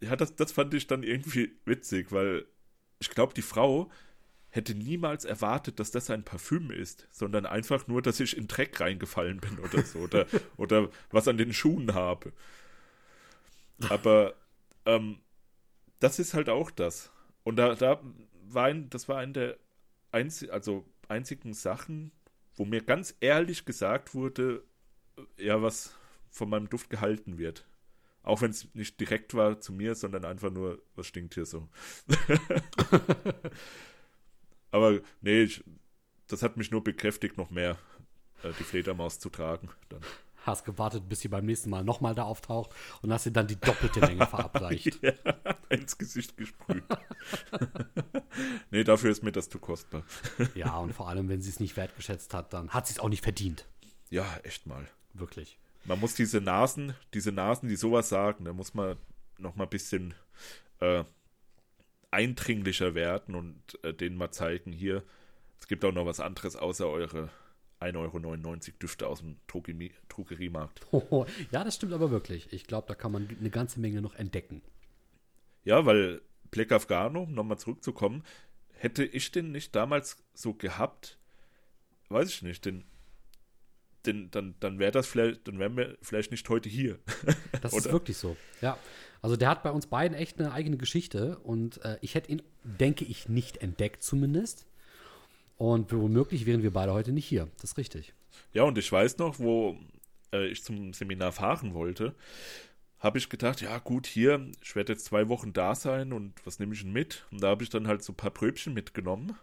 ja, das, das fand ich dann irgendwie witzig, weil ich glaube, die Frau hätte niemals erwartet, dass das ein Parfüm ist, sondern einfach nur, dass ich in Dreck reingefallen bin oder so oder, oder was an den Schuhen habe. Aber ähm, das ist halt auch das. Und da, da war ein, das war eine der einzi also einzigen Sachen, wo mir ganz ehrlich gesagt wurde, äh, ja, was von meinem Duft gehalten wird. Auch wenn es nicht direkt war zu mir, sondern einfach nur, was stinkt hier so. Aber nee, ich, das hat mich nur bekräftigt, noch mehr äh, die Fledermaus zu tragen. Dann. Hast gewartet, bis sie beim nächsten Mal nochmal da auftaucht und hast ihr dann die doppelte Menge verabreicht. ja, ins Gesicht gesprüht. nee, dafür ist mir das zu kostbar. ja, und vor allem, wenn sie es nicht wertgeschätzt hat, dann hat sie es auch nicht verdient. Ja, echt mal. Wirklich. Man muss diese Nasen, diese Nasen, die sowas sagen, da muss man noch mal ein bisschen äh, eindringlicher werden und äh, denen mal zeigen, hier, es gibt auch noch was anderes außer eure 1,99 Euro Düfte aus dem Drogerie Drogeriemarkt. Oh, ja, das stimmt aber wirklich. Ich glaube, da kann man eine ganze Menge noch entdecken. Ja, weil Black Afghano, um nochmal zurückzukommen, hätte ich den nicht damals so gehabt, weiß ich nicht, den, den, dann, dann wäre das vielleicht, dann wären wir vielleicht nicht heute hier. Das ist wirklich so. Ja. Also der hat bei uns beiden echt eine eigene Geschichte und äh, ich hätte ihn, denke ich, nicht entdeckt zumindest. Und womöglich wären wir beide heute nicht hier. Das ist richtig. Ja, und ich weiß noch, wo äh, ich zum Seminar fahren wollte, habe ich gedacht, ja gut, hier, ich werde jetzt zwei Wochen da sein und was nehme ich denn mit? Und da habe ich dann halt so ein paar Pröbchen mitgenommen.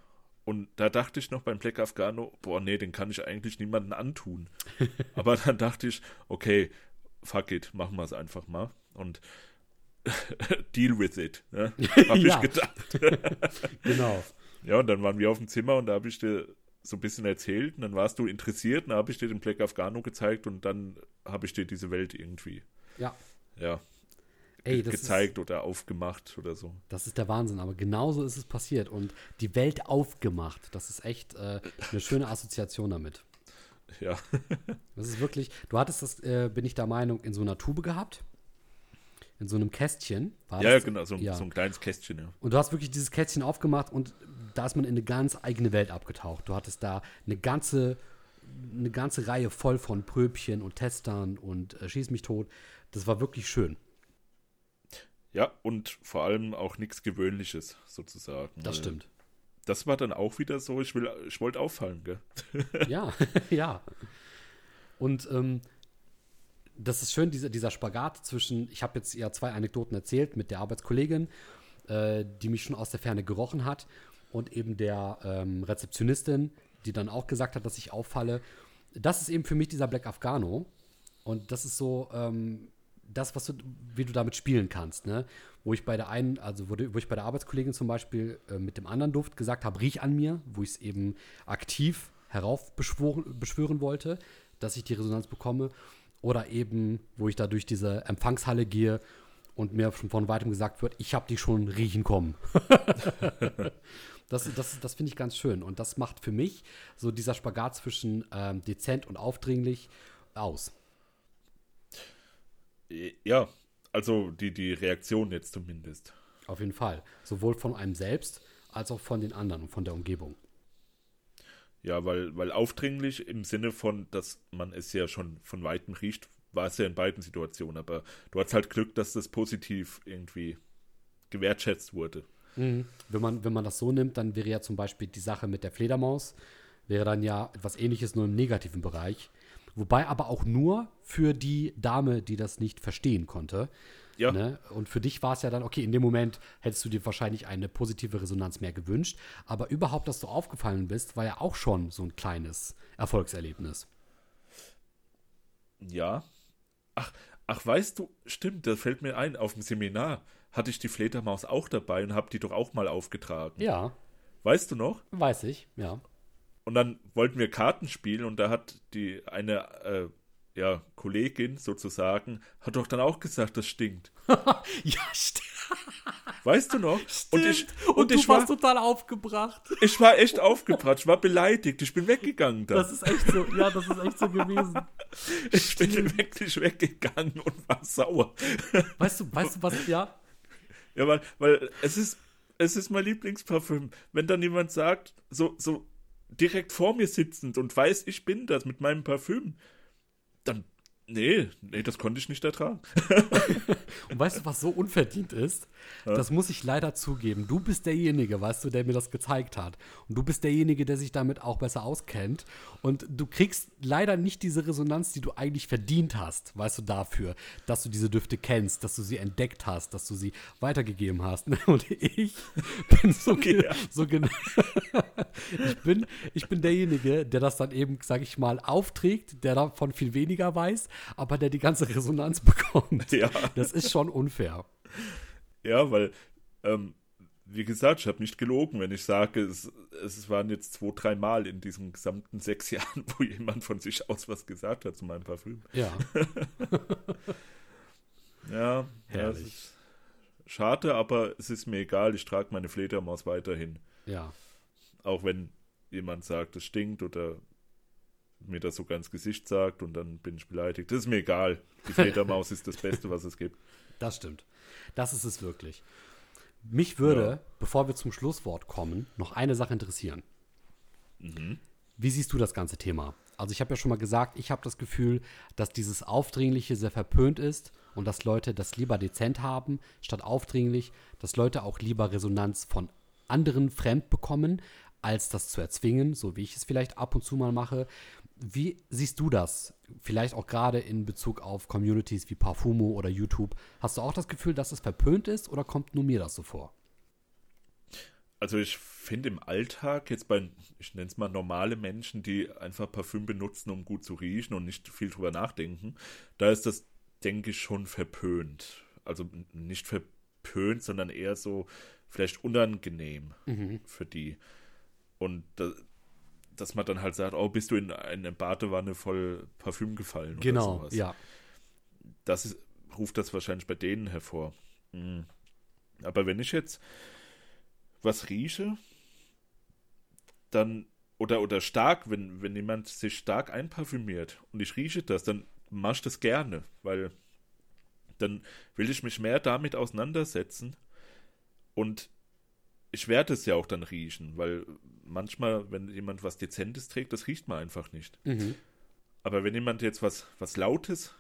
Und da dachte ich noch beim Black Afghano, boah, nee, den kann ich eigentlich niemandem antun. Aber dann dachte ich, okay, fuck it, machen wir es einfach mal. Und deal with it, ne? habe ich gedacht. Genau. Ja, und dann waren wir auf dem Zimmer und da habe ich dir so ein bisschen erzählt und dann warst du interessiert und da habe ich dir den Black Afghano gezeigt und dann habe ich dir diese Welt irgendwie, Ja. Ja, Ey, gezeigt oder aufgemacht oder so. Ist, das ist der Wahnsinn, aber genauso ist es passiert und die Welt aufgemacht. Das ist echt äh, eine schöne Assoziation damit. Ja, Das ist wirklich, du hattest das, äh, bin ich der Meinung, in so einer Tube gehabt. In so einem Kästchen. War ja, das? genau, so, Ja. so ein kleines Kästchen, ja. Und du hast wirklich dieses Kästchen aufgemacht und da ist man in eine ganz eigene Welt abgetaucht. Du hattest da eine ganze, eine ganze Reihe voll von Pröbchen und Testern und äh, Schieß mich tot. Das war wirklich schön. Ja, und vor allem auch nichts Gewöhnliches sozusagen. Das stimmt. Das war dann auch wieder so, ich, will, ich wollte auffallen, gell? Ja, ja. Und ähm, das ist schön, dieser, dieser Spagat zwischen, ich habe jetzt ja zwei Anekdoten erzählt mit der Arbeitskollegin, äh, die mich schon aus der Ferne gerochen hat, und eben der ähm, Rezeptionistin, die dann auch gesagt hat, dass ich auffalle. Das ist eben für mich dieser Black Afghano. Und das ist so ähm, das, was du, wie du damit spielen kannst, ne? Wo ich bei der einen, also wo, wo ich bei der Arbeitskollegin zum Beispiel äh, mit dem anderen Duft gesagt habe, riech an mir, wo ich es eben aktiv heraufbeschworen beschwören wollte, dass ich die Resonanz bekomme. Oder eben, wo ich da durch diese Empfangshalle gehe und mir schon von weitem gesagt wird, ich habe dich schon riechen kommen. das das, das finde ich ganz schön. Und das macht für mich so dieser Spagat zwischen ähm, dezent und aufdringlich aus. Ja, also die, die Reaktion jetzt zumindest. Auf jeden Fall. Sowohl von einem selbst als auch von den anderen und von der Umgebung. Ja, weil, weil aufdringlich im Sinne von, dass man es ja schon von Weitem riecht, war es ja in beiden Situationen. Aber du hast halt Glück, dass das positiv irgendwie gewertschätzt wurde. Wenn man, wenn man das so nimmt, dann wäre ja zum Beispiel die Sache mit der Fledermaus, wäre dann ja etwas ähnliches, nur im negativen Bereich. Wobei aber auch nur für die Dame, die das nicht verstehen konnte. Ja. Ne? Und für dich war es ja dann, okay, in dem Moment hättest du dir wahrscheinlich eine positive Resonanz mehr gewünscht. Aber überhaupt, dass du aufgefallen bist, war ja auch schon so ein kleines Erfolgserlebnis. Ja. Ach, ach, weißt du, stimmt, das fällt mir ein, auf dem Seminar hatte ich die Fledermaus auch dabei und habe die doch auch mal aufgetragen. Ja, Weißt du noch? weiß ich, ja. Und dann wollten wir Karten spielen und da hat die eine äh, ja, Kollegin sozusagen, hat doch dann auch gesagt, das stinkt. ja, stimmt. Weißt du noch? Und ich, Und, und du ich, war, total aufgebracht. ich war echt aufgebracht, ich war beleidigt, ich bin weggegangen da. Das ist echt so, ja, das ist echt so gewesen. Ich bin wirklich weggegangen und war sauer. Weißt du, weißt du was, ja? Ja, weil, weil es ist, es ist mein Lieblingsparfüm. Wenn dann jemand sagt, so, so direkt vor mir sitzend und weiß, ich bin das mit meinem Parfüm, nee, nee, das konnte ich nicht ertragen. Und weißt du, was so unverdient ist? Das muss ich leider zugeben. Du bist derjenige, weißt du, der mir das gezeigt hat. Und du bist derjenige, der sich damit auch besser auskennt. Und du kriegst leider nicht diese Resonanz, die du eigentlich verdient hast, weißt du, dafür, dass du diese Düfte kennst, dass du sie entdeckt hast, dass du sie weitergegeben hast. Und ich bin so, ge Ja. so genau. ich, bin, ich bin derjenige, der das dann eben, sag ich mal, aufträgt, der davon viel weniger weiß, aber der die ganze Resonanz bekommt. Ja. Das ist schon unfair. Ja, weil, ähm, wie gesagt, ich habe nicht gelogen, wenn ich sage, es, es waren jetzt zwei, drei Mal in diesen gesamten sechs Jahren, wo jemand von sich aus was gesagt hat zu meinem Parfüm. Ja. Ja, Herrlich. ist schade, aber es ist mir egal, ich trage meine Fledermaus weiterhin. Ja. Auch wenn jemand sagt, es stinkt oder mir das sogar ins Gesicht sagt und dann bin ich beleidigt. Das ist mir egal. Die Fledermaus ist das Beste, was es gibt. Das stimmt. Das ist es wirklich. Mich würde, Ja. bevor wir zum Schlusswort kommen, noch eine Sache interessieren. Mhm. Wie siehst du das ganze Thema? Also ich habe ja schon mal gesagt, ich habe das Gefühl, dass dieses Aufdringliche sehr verpönt ist und dass Leute das lieber dezent haben, statt aufdringlich, dass Leute auch lieber Resonanz von anderen fremd bekommen, als das zu erzwingen, so wie ich es vielleicht ab und zu mal mache. Wie siehst du das? Vielleicht auch gerade in Bezug auf Communities wie Parfumo oder YouTube. Hast du auch das Gefühl, dass es verpönt ist oder kommt nur mir das so vor? Also ich finde im Alltag, jetzt bei, ich nenne es mal normale Menschen, die einfach Parfüm benutzen, um gut zu riechen und nicht viel drüber nachdenken, da ist das, denke ich, schon verpönt. Also nicht verpönt, sondern eher so vielleicht unangenehm für die. Und da, dass man dann halt sagt, oh, bist du in eine Badewanne voll Parfüm gefallen oder Genau, sowas. ja. das ist, ruft das wahrscheinlich bei denen hervor. Mhm. Aber wenn ich jetzt was rieche, dann, oder, oder stark, wenn, wenn jemand sich stark einparfümiert und ich rieche das, dann mache ich das gerne, weil dann will ich mich mehr damit auseinandersetzen und ich werde es ja auch dann riechen, weil manchmal, wenn jemand was Dezentes trägt, das riecht man einfach nicht. Mhm. Aber wenn jemand jetzt was, was Lautes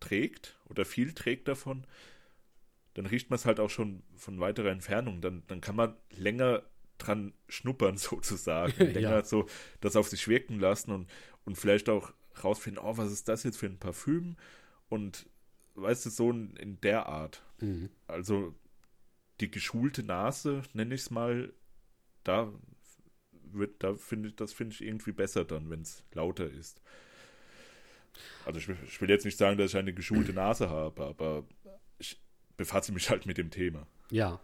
trägt oder viel trägt davon, dann riecht man es halt auch schon von weiterer Entfernung. Dann, dann kann man länger dran schnuppern, sozusagen. Länger Ja. so das auf sich wirken lassen und, und vielleicht auch rausfinden, oh, was ist das jetzt für ein Parfüm? Und weißt du, so in, in der Art. Mhm. Also die geschulte Nase, nenne ich es mal, da wird, da finde ich, das finde ich irgendwie besser dann, wenn es lauter ist. Also ich, will- ich will jetzt nicht sagen, dass ich eine geschulte Nase habe, aber ich befasse mich halt mit dem Thema. Ja.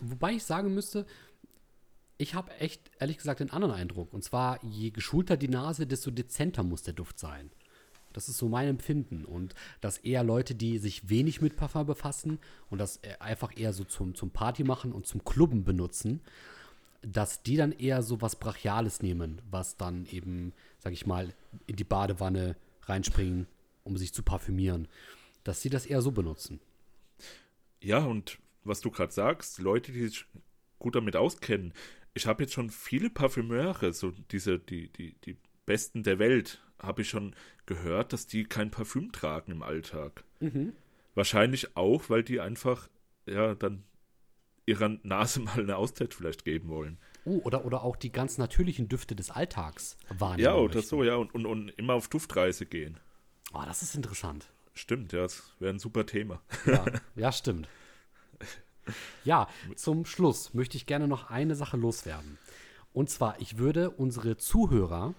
Wobei ich sagen müsste, ich habe echt, ehrlich gesagt, den anderen Eindruck. Und zwar, je geschulter die Nase, desto dezenter muss der Duft sein. Das ist so mein Empfinden. Und dass eher Leute, die sich wenig mit Parfum befassen und das äh, einfach eher so zum, zum Party machen und zum Klubben benutzen, dass die dann eher so was Brachiales nehmen, was dann eben, sag ich mal, in die Badewanne reinspringen, um sich zu parfümieren. Dass sie das eher so benutzen. Ja, und was du gerade sagst, Leute, die sich gut damit auskennen, ich habe jetzt schon viele Parfümeure, so diese, die, die, die besten der Welt, habe ich schon gehört, dass die kein Parfüm tragen im Alltag. Wahrscheinlich auch, weil die einfach, ja, dann ihrer Nase mal eine Auszeit vielleicht geben wollen. Oh, oder, oder auch die ganz natürlichen Düfte des Alltags wahrnehmen. Ja, oder möchten. so, ja, und, und, und immer auf Duftreise gehen. Oh, das ist interessant. Stimmt, ja, das wäre ein super Thema. Ja, ja, stimmt. Ja, zum Schluss möchte ich gerne noch eine Sache loswerden. Und zwar, ich würde unsere Zuhörer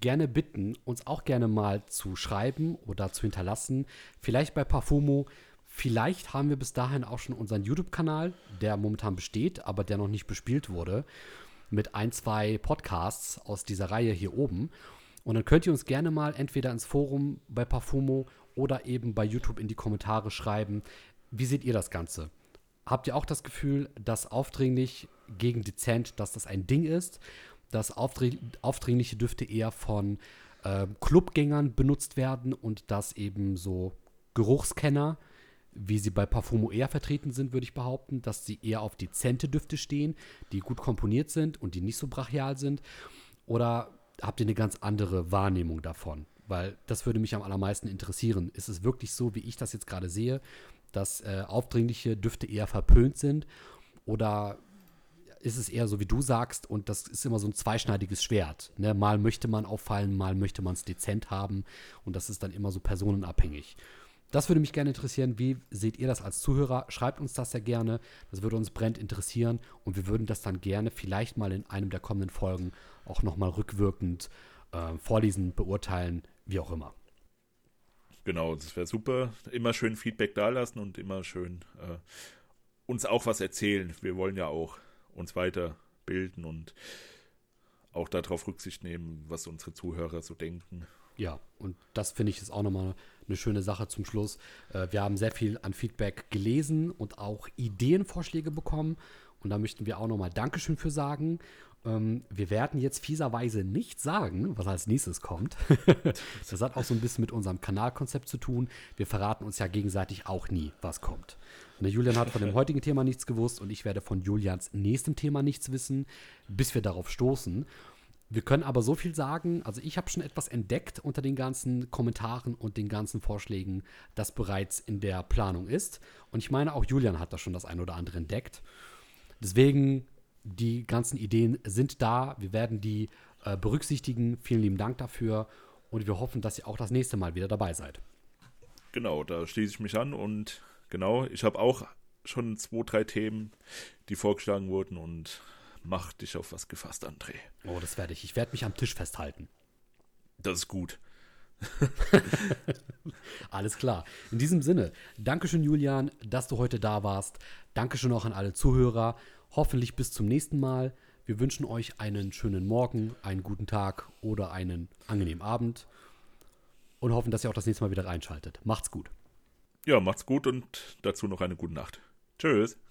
gerne bitten, uns auch gerne mal zu schreiben oder zu hinterlassen. Vielleicht bei Parfumo. Vielleicht haben wir bis dahin auch schon unseren YouTube-Kanal, der momentan besteht, aber der noch nicht bespielt wurde, mit ein, zwei Podcasts aus dieser Reihe hier oben. Und dann könnt ihr uns gerne mal entweder ins Forum bei Parfumo oder eben bei YouTube in die Kommentare schreiben. Wie seht ihr das Ganze? Habt ihr auch das Gefühl, dass aufdringlich gegen dezent, dass das ein Ding ist? Dass aufdringliche Düfte eher von äh, Clubgängern benutzt werden und dass eben so Geruchskenner, wie sie bei Parfumo eher vertreten sind, würde ich behaupten, dass sie eher auf dezente Düfte stehen, die gut komponiert sind und die nicht so brachial sind? Oder habt ihr eine ganz andere Wahrnehmung davon? Weil das würde mich am allermeisten interessieren. Ist es wirklich so, wie ich das jetzt gerade sehe, dass äh, aufdringliche Düfte eher verpönt sind? Oder ist es eher so, wie du sagst, und das ist immer so ein zweischneidiges Schwert. Ne? Mal möchte man auffallen, mal möchte man es dezent haben und das ist dann immer so personenabhängig. Das würde mich gerne interessieren. Wie seht ihr das als Zuhörer? Schreibt uns das sehr gerne. Das würde uns brennend interessieren und wir würden das dann gerne vielleicht mal in einem der kommenden Folgen auch nochmal rückwirkend äh, vorlesen, beurteilen, wie auch immer. Genau, das wäre super. Immer schön Feedback dalassen und immer schön äh, uns auch was erzählen. Wir wollen ja auch uns weiterbilden und auch darauf Rücksicht nehmen, was unsere Zuhörer so denken. Ja, und das finde ich ist auch nochmal eine schöne Sache zum Schluss. Äh, wir haben sehr viel an Feedback gelesen und auch Ideenvorschläge bekommen. Und da möchten wir auch nochmal Dankeschön für sagen. Ähm, wir werden jetzt fieserweise nicht sagen, was als nächstes kommt. das hat auch so ein bisschen mit unserem Kanalkonzept zu tun. Wir verraten uns ja gegenseitig auch nie, was kommt. Der Julian hat von dem heutigen Thema nichts gewusst und ich werde von Julians nächstem Thema nichts wissen, bis wir darauf stoßen. Wir können aber so viel sagen, also ich habe schon etwas entdeckt unter den ganzen Kommentaren und den ganzen Vorschlägen, das bereits in der Planung ist. Und ich meine, auch Julian hat da schon das ein oder andere entdeckt. Deswegen die ganzen Ideen sind da. Wir werden die äh, berücksichtigen. Vielen lieben Dank dafür. Und wir hoffen, dass ihr auch das nächste Mal wieder dabei seid. Genau, da schließe ich mich an. Und genau, ich habe auch schon zwei, drei Themen, die vorgeschlagen wurden. Und mach dich auf was gefasst, André. Oh, das werde ich. Ich werde mich am Tisch festhalten. Das ist gut. Alles klar. In diesem Sinne, Dankeschön, Julian, dass du heute da warst. Dankeschön auch an alle Zuhörer. Hoffentlich bis zum nächsten Mal. Wir wünschen euch einen schönen Morgen, einen guten Tag oder einen angenehmen Abend und hoffen, dass ihr auch das nächste Mal wieder reinschaltet. Macht's gut. Ja, macht's gut und dazu noch eine gute Nacht. Tschüss.